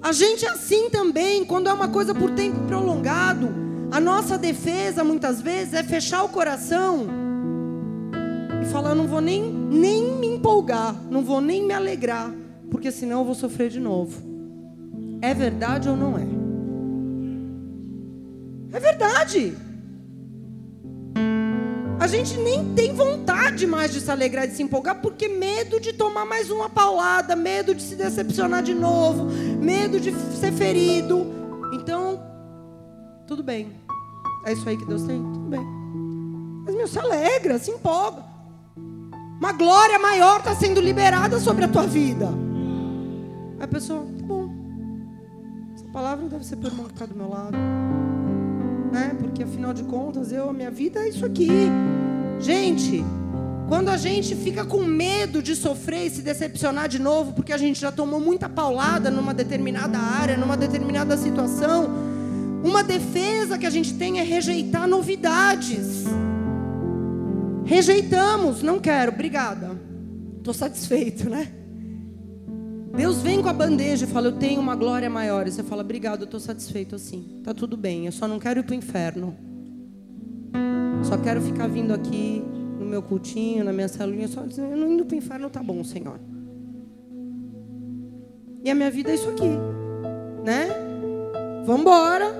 A gente é assim também, quando é uma coisa por tempo prolongado, a nossa defesa muitas vezes é fechar o coração e falar: não vou nem, nem me empolgar, não vou nem me alegrar, porque senão eu vou sofrer de novo. É verdade ou não é? É verdade. A gente nem tem vontade mais de se alegrar, de se empolgar, porque medo de tomar mais uma paulada, medo de se decepcionar de novo, medo de ser ferido. Então, tudo bem. É isso aí que Deus tem? Tudo bem. Mas, meu, se alegra, se empolga. Uma glória maior está sendo liberada sobre a tua vida. Aí a pessoa, tá bom. Essa palavra deve ser por do meu lado. Né? Porque afinal de contas, eu, a minha vida é isso aqui. Gente, Quando a gente fica com medo de sofrer e se decepcionar de novo, porque a gente já tomou muita paulada numa determinada área, numa determinada situação, uma defesa que a gente tem é rejeitar novidades. Rejeitamos, não quero, obrigada. Estou satisfeito, né? Deus vem com a bandeja e fala: Eu tenho uma glória maior. E você fala: Obrigado, eu estou satisfeito assim. Tá tudo bem, eu só não quero ir para o inferno. Só quero ficar vindo aqui no meu cultinho, na minha celulinha, só dizendo: Eu não indo para o inferno, tá bom, Senhor. E a minha vida é isso aqui, né? Vamos embora.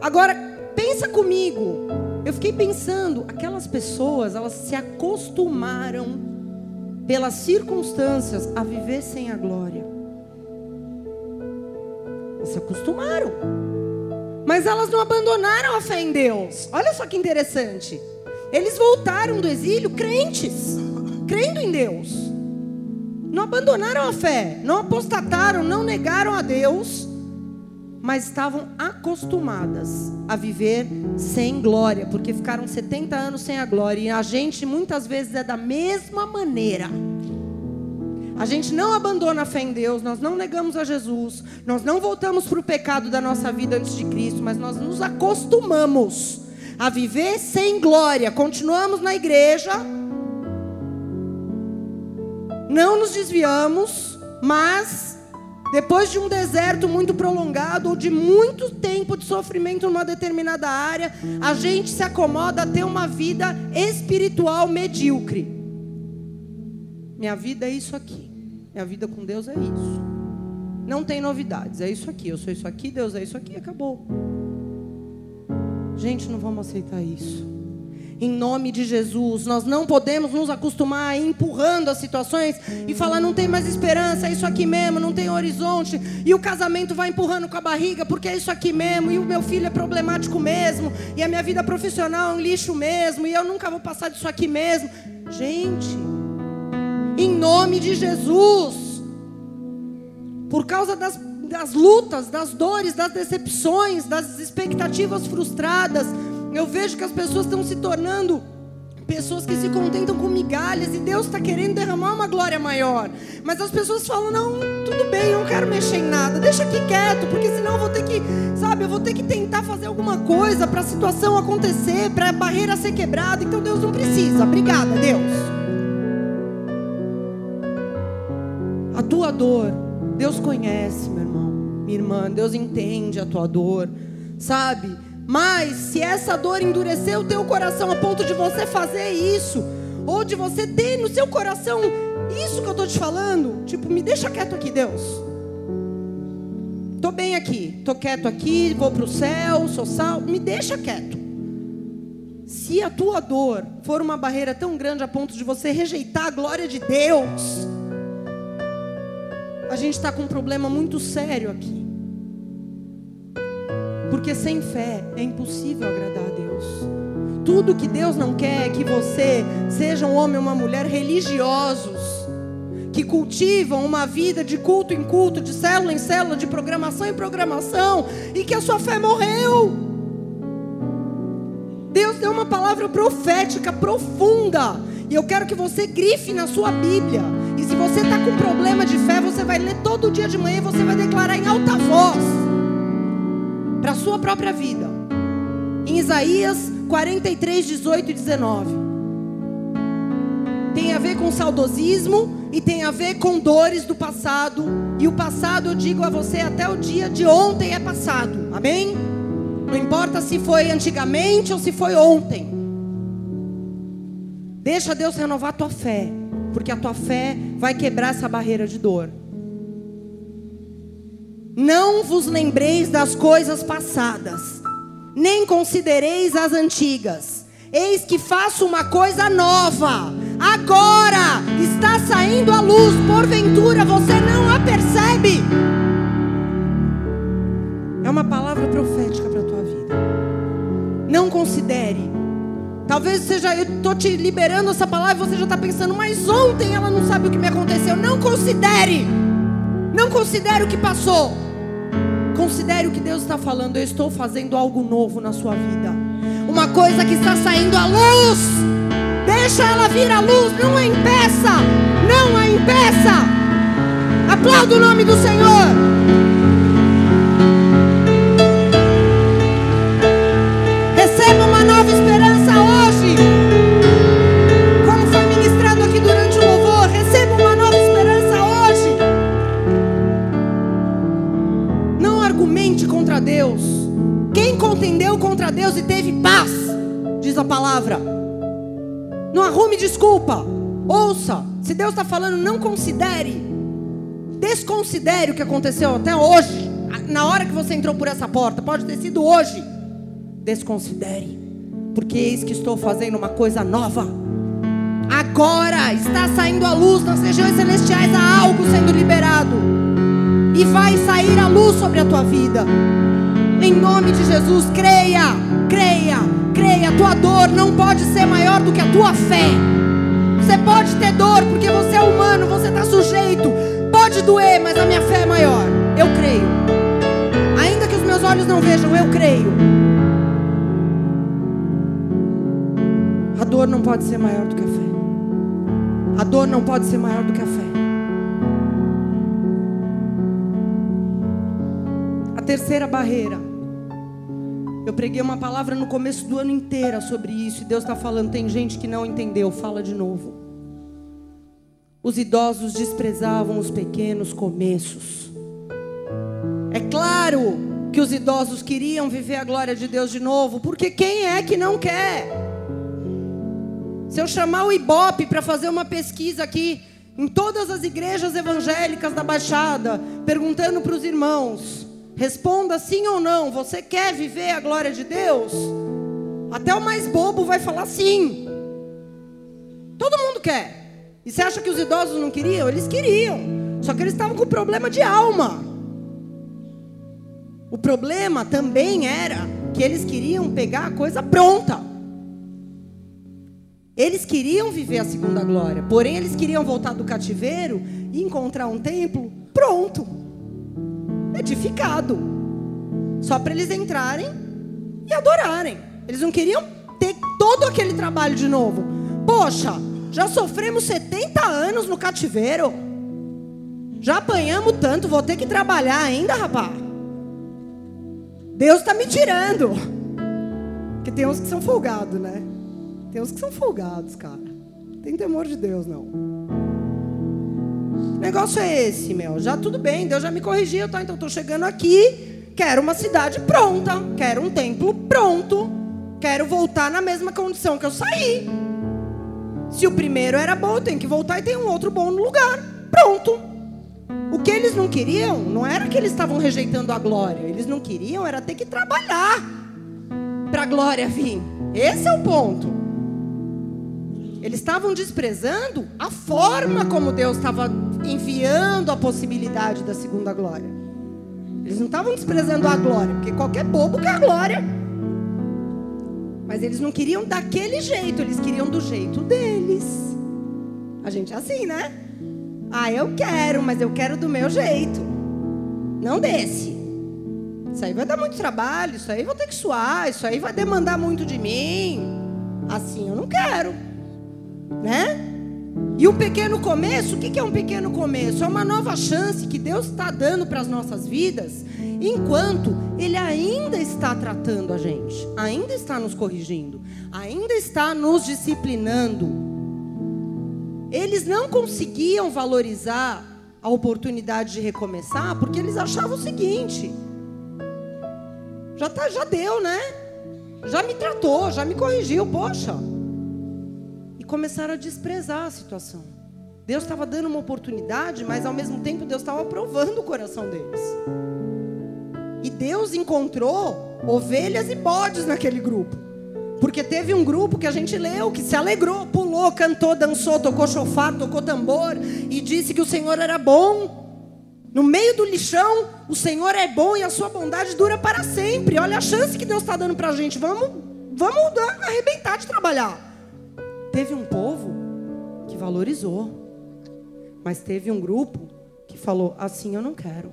Agora, pensa comigo. Eu fiquei pensando, aquelas pessoas, elas se acostumaram pelas circunstâncias a viver sem a glória se acostumaram. Mas elas não abandonaram a fé em Deus. Olha só que interessante. Eles voltaram do exílio crentes, crendo em Deus. Não abandonaram a fé, não apostataram, não negaram a Deus, mas estavam acostumadas a viver sem glória, porque ficaram 70 anos sem a glória. E a gente muitas vezes é da mesma maneira. A gente não abandona a fé em Deus, nós não negamos a Jesus, nós não voltamos para o pecado da nossa vida antes de Cristo, mas nós nos acostumamos a viver sem glória. Continuamos na igreja, não nos desviamos, mas depois de um deserto muito prolongado ou de muito tempo de sofrimento numa determinada área, a gente se acomoda a ter uma vida espiritual medíocre. Minha vida é isso aqui. Minha vida com Deus é isso. Não tem novidades. É isso aqui. Eu sou isso aqui, Deus é isso aqui, acabou. Gente, não vamos aceitar isso. Em nome de Jesus, nós não podemos nos acostumar a ir empurrando as situações e falar não tem mais esperança, é isso aqui mesmo, não tem horizonte, e o casamento vai empurrando com a barriga porque é isso aqui mesmo, e o meu filho é problemático mesmo, e a minha vida profissional é um lixo mesmo, e eu nunca vou passar disso aqui mesmo. Gente, em nome de Jesus. Por causa das, das lutas, das dores, das decepções, das expectativas frustradas, eu vejo que as pessoas estão se tornando pessoas que se contentam com migalhas e Deus está querendo derramar uma glória maior. Mas as pessoas falam: não, tudo bem, eu não quero mexer em nada, deixa aqui quieto, porque senão eu vou ter que, sabe, eu vou ter que tentar fazer alguma coisa para a situação acontecer, para a barreira ser quebrada. Então Deus não precisa. Obrigada, Deus. A tua dor, Deus conhece, meu irmão, minha irmã, Deus entende a tua dor, sabe? Mas se essa dor endurecer o teu coração a ponto de você fazer isso, ou de você ter no seu coração isso que eu estou te falando, tipo, me deixa quieto aqui, Deus. Tô bem aqui, tô quieto aqui, vou para o céu, sou sal, me deixa quieto. Se a tua dor for uma barreira tão grande a ponto de você rejeitar a glória de Deus, a gente está com um problema muito sério aqui. Porque sem fé é impossível agradar a Deus. Tudo que Deus não quer é que você seja um homem ou uma mulher religiosos, que cultivam uma vida de culto em culto, de célula em célula, de programação em programação, e que a sua fé morreu. Deus deu uma palavra profética profunda, e eu quero que você grife na sua Bíblia e se você está com problema de fé, você vai ler todo dia de manhã e você vai declarar em alta voz para a sua própria vida. Em Isaías 43, 18 e 19. Tem a ver com saudosismo e tem a ver com dores do passado. E o passado, eu digo a você, até o dia de ontem é passado. Amém? Não importa se foi antigamente ou se foi ontem. Deixa Deus renovar a tua fé porque a tua fé vai quebrar essa barreira de dor. Não vos lembreis das coisas passadas, nem considereis as antigas. Eis que faço uma coisa nova. Agora está saindo a luz, porventura você não a percebe. É uma palavra profética para a tua vida. Não considere Talvez seja, eu estou te liberando essa palavra e você já está pensando, mas ontem ela não sabe o que me aconteceu. Não considere. Não considere o que passou. Considere o que Deus está falando. Eu estou fazendo algo novo na sua vida. Uma coisa que está saindo à luz. Deixa ela vir à luz, não a impeça, não a impeça. Aplauda o nome do Senhor. Deus e teve paz, diz a palavra. Não arrume desculpa. Ouça. Se Deus está falando, não considere. Desconsidere o que aconteceu até hoje. Na hora que você entrou por essa porta. Pode ter sido hoje. Desconsidere. Porque eis que estou fazendo uma coisa nova. Agora está saindo a luz nas regiões celestiais. Há algo sendo liberado. E vai sair a luz sobre a tua vida. Em nome de Jesus, creia, creia, creia. A tua dor não pode ser maior do que a tua fé. Você pode ter dor porque você é humano, você está sujeito. Pode doer, mas a minha fé é maior. Eu creio. Ainda que os meus olhos não vejam, eu creio. A dor não pode ser maior do que a fé. A dor não pode ser maior do que a fé. A terceira barreira eu preguei uma palavra no começo do ano inteiro sobre isso, e Deus está falando: tem gente que não entendeu, fala de novo. Os idosos desprezavam os pequenos começos. É claro que os idosos queriam viver a glória de Deus de novo, porque quem é que não quer? Se eu chamar o Ibope para fazer uma pesquisa aqui em todas as igrejas evangélicas da Baixada, perguntando para os irmãos, Responda sim ou não. Você quer viver a glória de Deus? Até o mais bobo vai falar sim. Todo mundo quer. E você acha que os idosos não queriam? Eles queriam. Só que eles estavam com problema de alma. O problema também era que eles queriam pegar a coisa pronta. Eles queriam viver a segunda glória, porém eles queriam voltar do cativeiro e encontrar um templo pronto edificado. Só para eles entrarem e adorarem. Eles não queriam ter todo aquele trabalho de novo. Poxa, já sofremos 70 anos no cativeiro. Já apanhamos tanto, vou ter que trabalhar ainda, rapaz. Deus está me tirando. Porque tem uns que são folgados, né? Tem uns que são folgados, cara. Tem temor de Deus, não negócio é esse, meu? Já tudo bem, Deus já me corrigiu, tá? Então estou chegando aqui, quero uma cidade pronta, quero um templo pronto, quero voltar na mesma condição que eu saí. Se o primeiro era bom, tenho que voltar e tem um outro bom no lugar. Pronto. O que eles não queriam não era que eles estavam rejeitando a glória, eles não queriam era ter que trabalhar para a glória vir. Esse é o ponto. Eles estavam desprezando a forma como Deus estava enviando a possibilidade da segunda glória. Eles não estavam desprezando a glória, porque qualquer bobo quer a glória. Mas eles não queriam daquele jeito, eles queriam do jeito deles. A gente é assim, né? Ah, eu quero, mas eu quero do meu jeito. Não desse. Isso aí vai dar muito trabalho, isso aí vou ter que suar, isso aí vai demandar muito de mim. Assim eu não quero né? E um pequeno começo, o que é um pequeno começo? É uma nova chance que Deus está dando para as nossas vidas, enquanto Ele ainda está tratando a gente, ainda está nos corrigindo, ainda está nos disciplinando. Eles não conseguiam valorizar a oportunidade de recomeçar, porque eles achavam o seguinte: já, tá, já deu, né? Já me tratou, já me corrigiu, poxa começaram a desprezar a situação. Deus estava dando uma oportunidade, mas ao mesmo tempo Deus estava provando o coração deles. E Deus encontrou ovelhas e bodes naquele grupo. Porque teve um grupo que a gente leu, que se alegrou, pulou, cantou, dançou, tocou chofar, tocou tambor e disse que o Senhor era bom. No meio do lixão, o Senhor é bom e a sua bondade dura para sempre. Olha a chance que Deus está dando para a gente. Vamos, vamos arrebentar de trabalhar. Teve um povo que valorizou, mas teve um grupo que falou: assim eu não quero.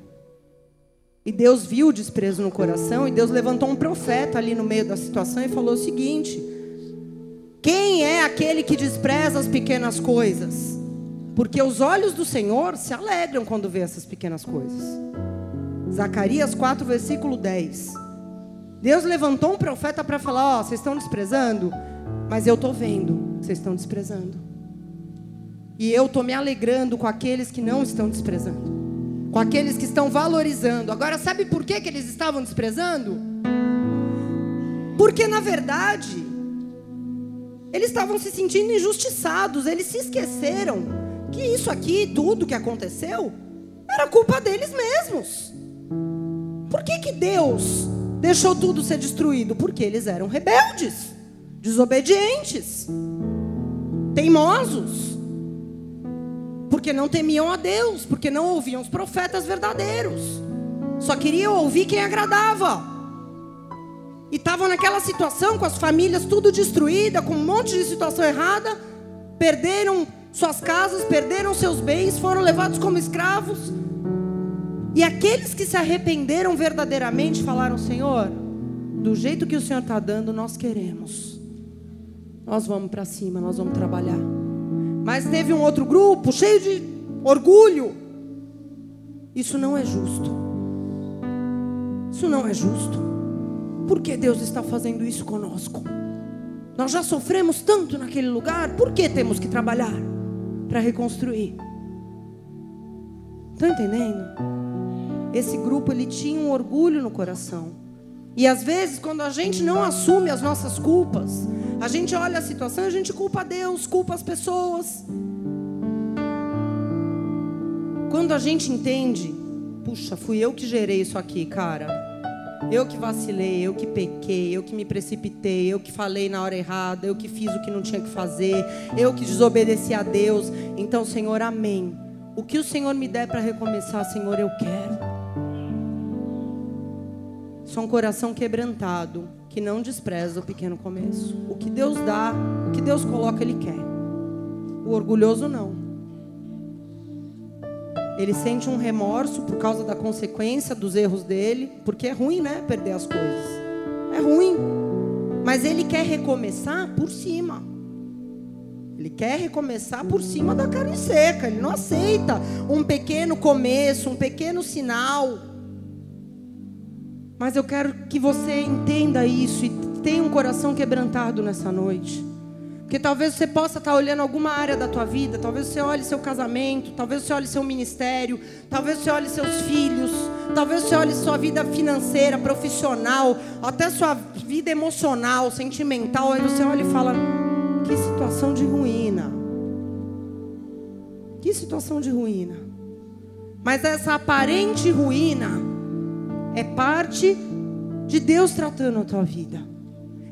E Deus viu o desprezo no coração, e Deus levantou um profeta ali no meio da situação e falou o seguinte: Quem é aquele que despreza as pequenas coisas? Porque os olhos do Senhor se alegram quando vê essas pequenas coisas. Zacarias 4, versículo 10. Deus levantou um profeta para falar: Ó, oh, vocês estão desprezando, mas eu estou vendo, vocês estão desprezando. E eu estou me alegrando com aqueles que não estão desprezando, com aqueles que estão valorizando. Agora, sabe por que, que eles estavam desprezando? Porque, na verdade, eles estavam se sentindo injustiçados, eles se esqueceram que isso aqui, tudo que aconteceu, era culpa deles mesmos. Por que, que Deus deixou tudo ser destruído? Porque eles eram rebeldes, desobedientes, teimosos. Porque não temiam a Deus, porque não ouviam os profetas verdadeiros. Só queriam ouvir quem agradava. E estavam naquela situação com as famílias tudo destruída, com um monte de situação errada, perderam suas casas, perderam seus bens, foram levados como escravos. E aqueles que se arrependeram verdadeiramente falaram: Senhor, do jeito que o Senhor está dando, nós queremos. Nós vamos para cima, nós vamos trabalhar. Mas teve um outro grupo cheio de orgulho. Isso não é justo. Isso não é justo. Por que Deus está fazendo isso conosco? Nós já sofremos tanto naquele lugar, por que temos que trabalhar para reconstruir? Estão entendendo? Esse grupo ele tinha um orgulho no coração. E às vezes, quando a gente não assume as nossas culpas, a gente olha a situação e a gente culpa Deus, culpa as pessoas. Quando a gente entende, puxa, fui eu que gerei isso aqui, cara. Eu que vacilei, eu que pequei, eu que me precipitei, eu que falei na hora errada, eu que fiz o que não tinha que fazer, eu que desobedeci a Deus. Então, Senhor, amém. O que o Senhor me der para recomeçar, Senhor, eu quero. Sou um coração quebrantado, que não despreza o pequeno começo. O que Deus dá, o que Deus coloca, Ele quer. O orgulhoso não. Ele sente um remorso por causa da consequência dos erros dele, porque é ruim, né? Perder as coisas. É ruim. Mas ele quer recomeçar por cima. Ele quer recomeçar por cima da carne seca. Ele não aceita um pequeno começo, um pequeno sinal. Mas eu quero que você entenda isso e tenha um coração quebrantado nessa noite. Porque talvez você possa estar olhando alguma área da tua vida, talvez você olhe seu casamento, talvez você olhe seu ministério, talvez você olhe seus filhos, talvez você olhe sua vida financeira, profissional, até sua vida emocional, sentimental, aí você olha e fala: "Que situação de ruína". Que situação de ruína. Mas essa aparente ruína é parte de Deus tratando a tua vida.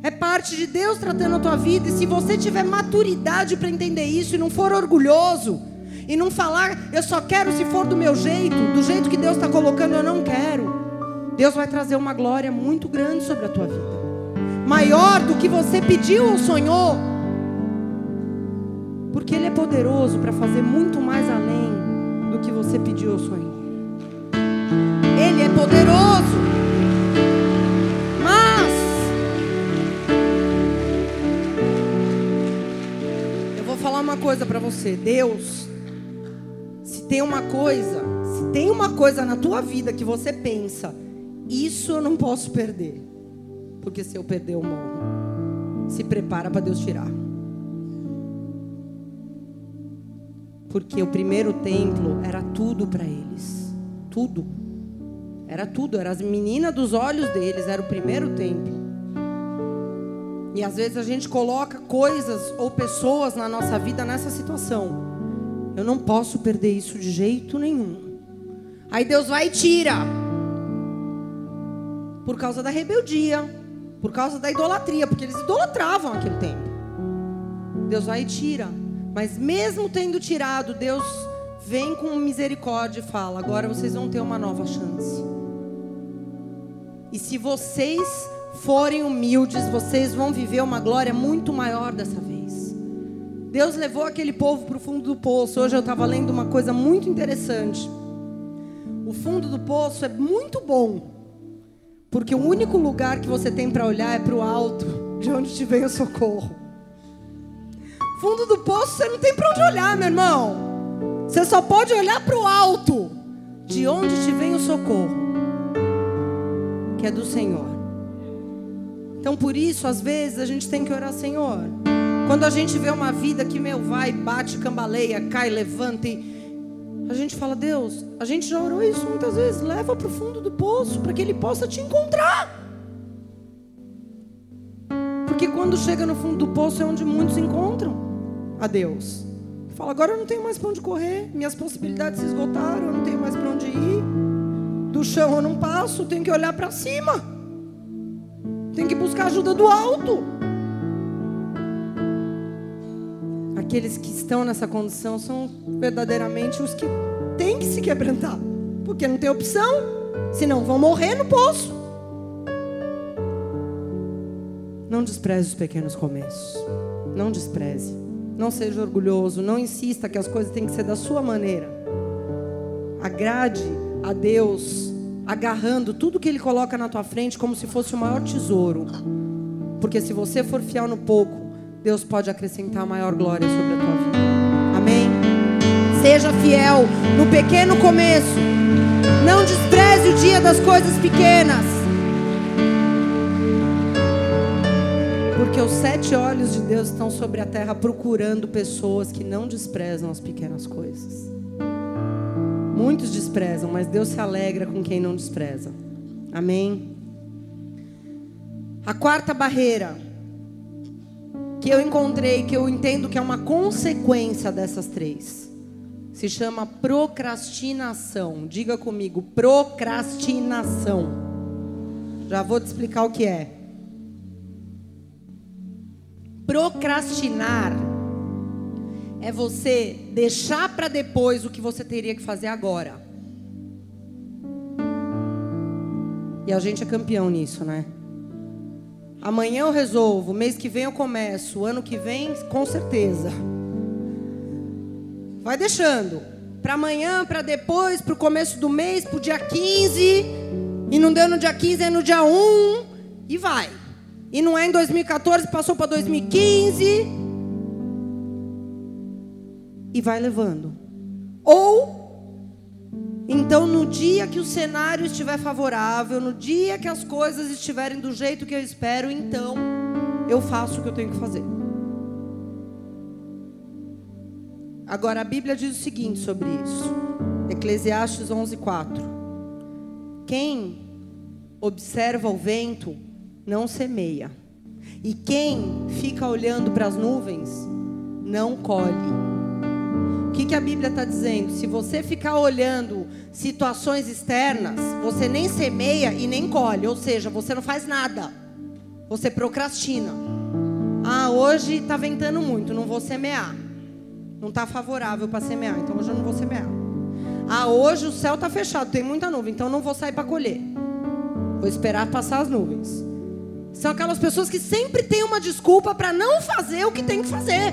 É parte de Deus tratando a tua vida. E se você tiver maturidade para entender isso e não for orgulhoso, e não falar, eu só quero se for do meu jeito, do jeito que Deus está colocando, eu não quero. Deus vai trazer uma glória muito grande sobre a tua vida. Maior do que você pediu ou sonhou. Porque Ele é poderoso para fazer muito mais além do que você pediu ou sonhou. Ele é poderoso. Mas eu vou falar uma coisa para você, Deus, se tem uma coisa, se tem uma coisa na tua vida que você pensa, isso eu não posso perder. Porque se eu perder eu morro. Se prepara para Deus tirar. Porque o primeiro templo era tudo para eles. Tudo. Era tudo, era as meninas dos olhos deles, era o primeiro templo. E às vezes a gente coloca coisas ou pessoas na nossa vida nessa situação. Eu não posso perder isso de jeito nenhum. Aí Deus vai e tira. Por causa da rebeldia, por causa da idolatria, porque eles idolatravam aquele tempo. Deus vai e tira. Mas mesmo tendo tirado, Deus vem com misericórdia e fala: agora vocês vão ter uma nova chance. E se vocês forem humildes, vocês vão viver uma glória muito maior dessa vez. Deus levou aquele povo para o fundo do poço. Hoje eu estava lendo uma coisa muito interessante. O fundo do poço é muito bom, porque o único lugar que você tem para olhar é para o alto, de onde te vem o socorro. Fundo do poço você não tem para onde olhar, meu irmão. Você só pode olhar para o alto, de onde te vem o socorro, que é do Senhor. Então, por isso, às vezes, a gente tem que orar, Senhor. Quando a gente vê uma vida que, meu, vai, bate, cambaleia, cai, levanta e. A gente fala, Deus, a gente já orou isso muitas vezes. Leva para o fundo do poço para que Ele possa te encontrar. Porque quando chega no fundo do poço é onde muitos encontram a Deus. Fala, agora eu não tenho mais para onde correr, minhas possibilidades se esgotaram, eu não tenho mais para onde ir. Do chão eu não passo, tenho que olhar para cima. Tenho que buscar ajuda do alto. Aqueles que estão nessa condição são verdadeiramente os que têm que se quebrantar, porque não tem opção, senão vão morrer no poço. Não despreze os pequenos começos. Não despreze. Não seja orgulhoso, não insista que as coisas têm que ser da sua maneira. Agrade a Deus agarrando tudo que ele coloca na tua frente como se fosse o maior tesouro. Porque se você for fiel no pouco, Deus pode acrescentar maior glória sobre a tua vida. Amém. Seja fiel no pequeno começo. Não despreze o dia das coisas pequenas. Porque os sete olhos de Deus estão sobre a terra procurando pessoas que não desprezam as pequenas coisas. Muitos desprezam, mas Deus se alegra com quem não despreza. Amém? A quarta barreira que eu encontrei, que eu entendo que é uma consequência dessas três, se chama procrastinação. Diga comigo, procrastinação. Já vou te explicar o que é. Procrastinar é você deixar para depois o que você teria que fazer agora. E a gente é campeão nisso, né? Amanhã eu resolvo, mês que vem eu começo, ano que vem, com certeza. Vai deixando. Para amanhã, para depois, para o começo do mês, para o dia 15. E não deu no dia 15, é no dia 1. E vai. E não é em 2014, passou para 2015. E vai levando. Ou então no dia que o cenário estiver favorável, no dia que as coisas estiverem do jeito que eu espero, então eu faço o que eu tenho que fazer. Agora a Bíblia diz o seguinte sobre isso. Eclesiastes 11:4. Quem observa o vento não semeia. E quem fica olhando para as nuvens não colhe. O que, que a Bíblia está dizendo? Se você ficar olhando situações externas, você nem semeia e nem colhe, ou seja, você não faz nada. Você procrastina. Ah, hoje está ventando muito, não vou semear. Não está favorável para semear, então hoje eu não vou semear. Ah, hoje o céu está fechado, tem muita nuvem, então não vou sair para colher. Vou esperar passar as nuvens. São aquelas pessoas que sempre têm uma desculpa para não fazer o que tem que fazer.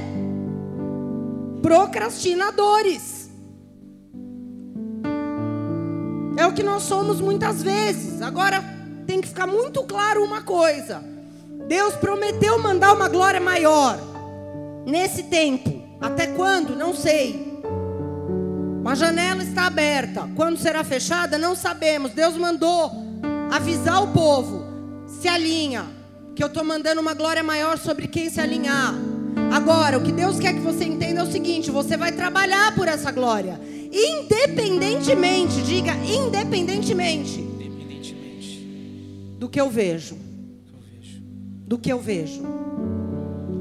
Procrastinadores. É o que nós somos muitas vezes. Agora tem que ficar muito claro uma coisa. Deus prometeu mandar uma glória maior nesse tempo. Até quando? Não sei. A janela está aberta. Quando será fechada? Não sabemos. Deus mandou avisar o povo se alinha, que eu estou mandando uma glória maior sobre quem se alinhar. Agora, o que Deus quer que você entenda é o seguinte: você vai trabalhar por essa glória, independentemente, diga independentemente, independentemente. do que eu vejo, do que eu vejo,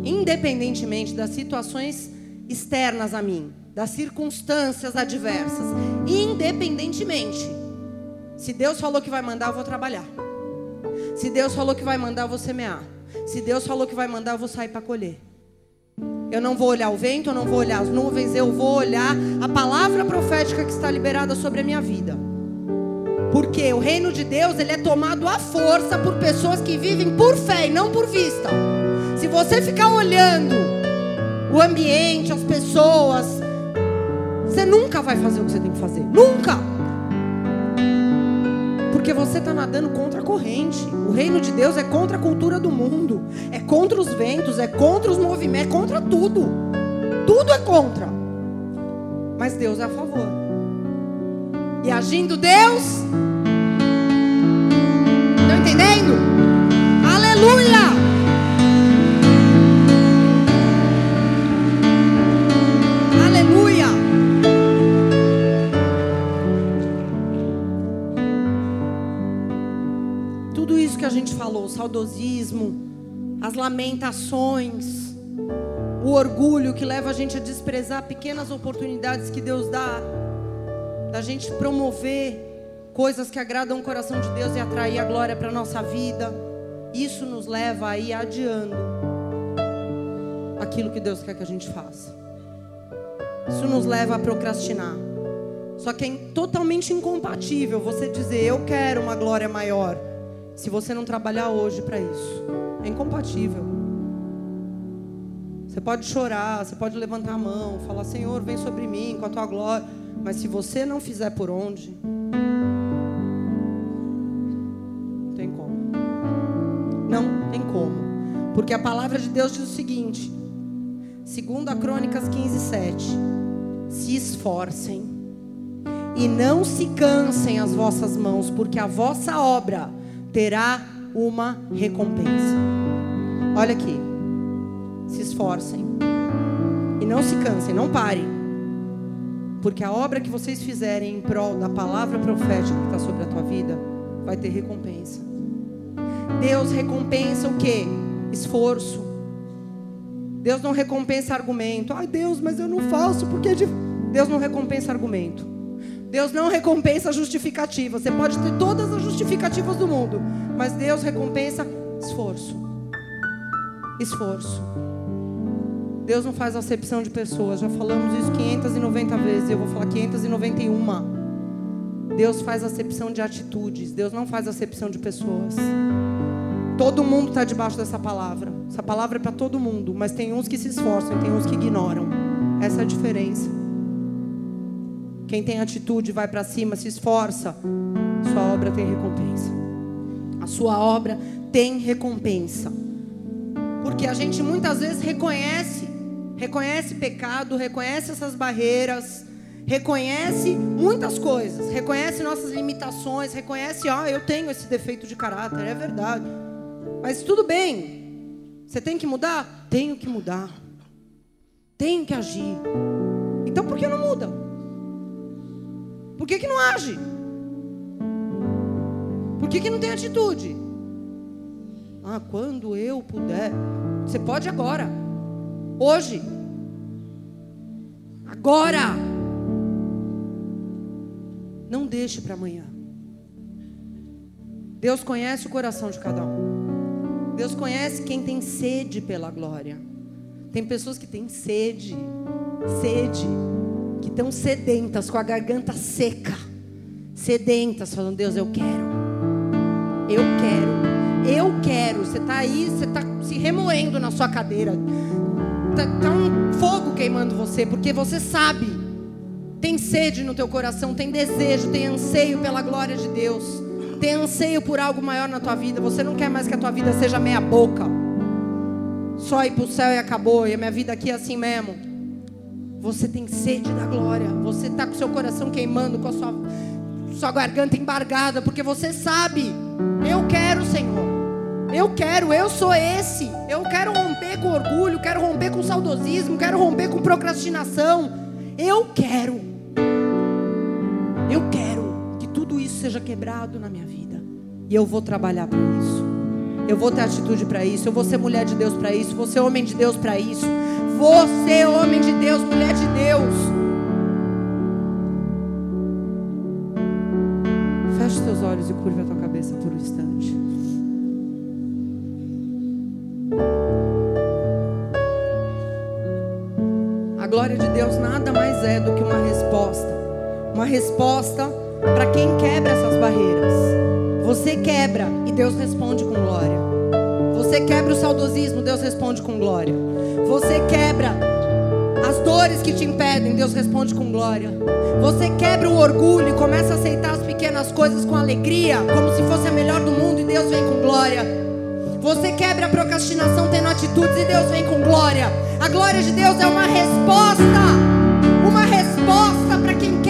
independentemente das situações externas a mim, das circunstâncias adversas, independentemente. Se Deus falou que vai mandar, eu vou trabalhar. Se Deus falou que vai mandar, eu vou semear. Se Deus falou que vai mandar, eu vou sair para colher. Eu não vou olhar o vento, eu não vou olhar as nuvens, eu vou olhar a palavra profética que está liberada sobre a minha vida. Porque o reino de Deus, ele é tomado à força por pessoas que vivem por fé e não por vista. Se você ficar olhando o ambiente, as pessoas, você nunca vai fazer o que você tem que fazer. Nunca! Porque você está nadando contra a corrente. O reino de Deus é contra a cultura do mundo, é contra os ventos, é contra os movimentos, é contra tudo. Tudo é contra. Mas Deus é a favor. E agindo Deus. Estão entendendo? Aleluia! Falou, o saudosismo, as lamentações, o orgulho que leva a gente a desprezar pequenas oportunidades que Deus dá, da gente promover coisas que agradam o coração de Deus e atrair a glória para a nossa vida. Isso nos leva a ir adiando aquilo que Deus quer que a gente faça. Isso nos leva a procrastinar. Só que é totalmente incompatível você dizer eu quero uma glória maior se você não trabalhar hoje para isso. É incompatível. Você pode chorar, você pode levantar a mão, falar Senhor, vem sobre mim com a tua glória, mas se você não fizer por onde, não tem como. Não tem como. Porque a palavra de Deus diz o seguinte: Segunda Crônicas 15, 7. Se esforcem e não se cansem as vossas mãos, porque a vossa obra terá uma recompensa. Olha aqui. Se esforcem e não se cansem, não parem. Porque a obra que vocês fizerem em prol da palavra profética que está sobre a tua vida vai ter recompensa. Deus recompensa o que? Esforço. Deus não recompensa argumento. Ai, Deus, mas eu não faço porque é de... Deus não recompensa argumento. Deus não recompensa justificativa. Você pode ter todas as justificativas do mundo, mas Deus recompensa esforço. Esforço. Deus não faz acepção de pessoas. Já falamos isso 590 vezes. Eu vou falar 591. Deus faz acepção de atitudes. Deus não faz acepção de pessoas. Todo mundo está debaixo dessa palavra. Essa palavra é para todo mundo, mas tem uns que se esforçam e tem uns que ignoram. Essa é a diferença. Quem tem atitude vai para cima, se esforça, sua obra tem recompensa. A sua obra tem recompensa. Porque a gente muitas vezes reconhece, reconhece pecado, reconhece essas barreiras, reconhece muitas coisas, reconhece nossas limitações, reconhece, ah, eu tenho esse defeito de caráter, é verdade. Mas tudo bem. Você tem que mudar? Tenho que mudar. Tenho que agir. Então por que não muda? Por que, que não age? Por que, que não tem atitude? Ah, quando eu puder. Você pode agora. Hoje. Agora. Não deixe para amanhã. Deus conhece o coração de cada um. Deus conhece quem tem sede pela glória. Tem pessoas que têm sede, sede, que estão sedentas, com a garganta seca, sedentas, falando: Deus, eu quero, eu quero, eu quero. Você está aí, você está se remoendo na sua cadeira, está tá um fogo queimando você, porque você sabe, tem sede no teu coração, tem desejo, tem anseio pela glória de Deus tem anseio por algo maior na tua vida. Você não quer mais que a tua vida seja meia boca. Só ir para o céu e acabou. E a minha vida aqui é assim mesmo. Você tem sede da glória. Você está com seu coração queimando, com a sua, sua garganta embargada. Porque você sabe. Eu quero, Senhor. Eu quero, eu sou esse. Eu quero romper com orgulho, quero romper com saudosismo, quero romper com procrastinação. Eu quero. Eu quero tudo isso seja quebrado na minha vida. E eu vou trabalhar para isso. Eu vou ter atitude para isso. Eu vou ser mulher de Deus para isso. Vou ser homem de Deus para isso. Ser homem de Deus, mulher de Deus. Feche teus olhos e curva a tua cabeça por um instante. A glória de Deus nada mais é do que uma resposta. Uma resposta para quem quebra essas barreiras. Você quebra e Deus responde com glória. Você quebra o saudosismo, Deus responde com glória. Você quebra As dores que te impedem, Deus responde com glória. Você quebra o orgulho e começa a aceitar as pequenas coisas com alegria, como se fosse a melhor do mundo e Deus vem com glória. Você quebra a procrastinação tendo atitudes e Deus vem com glória. A glória de Deus é uma resposta, uma resposta para quem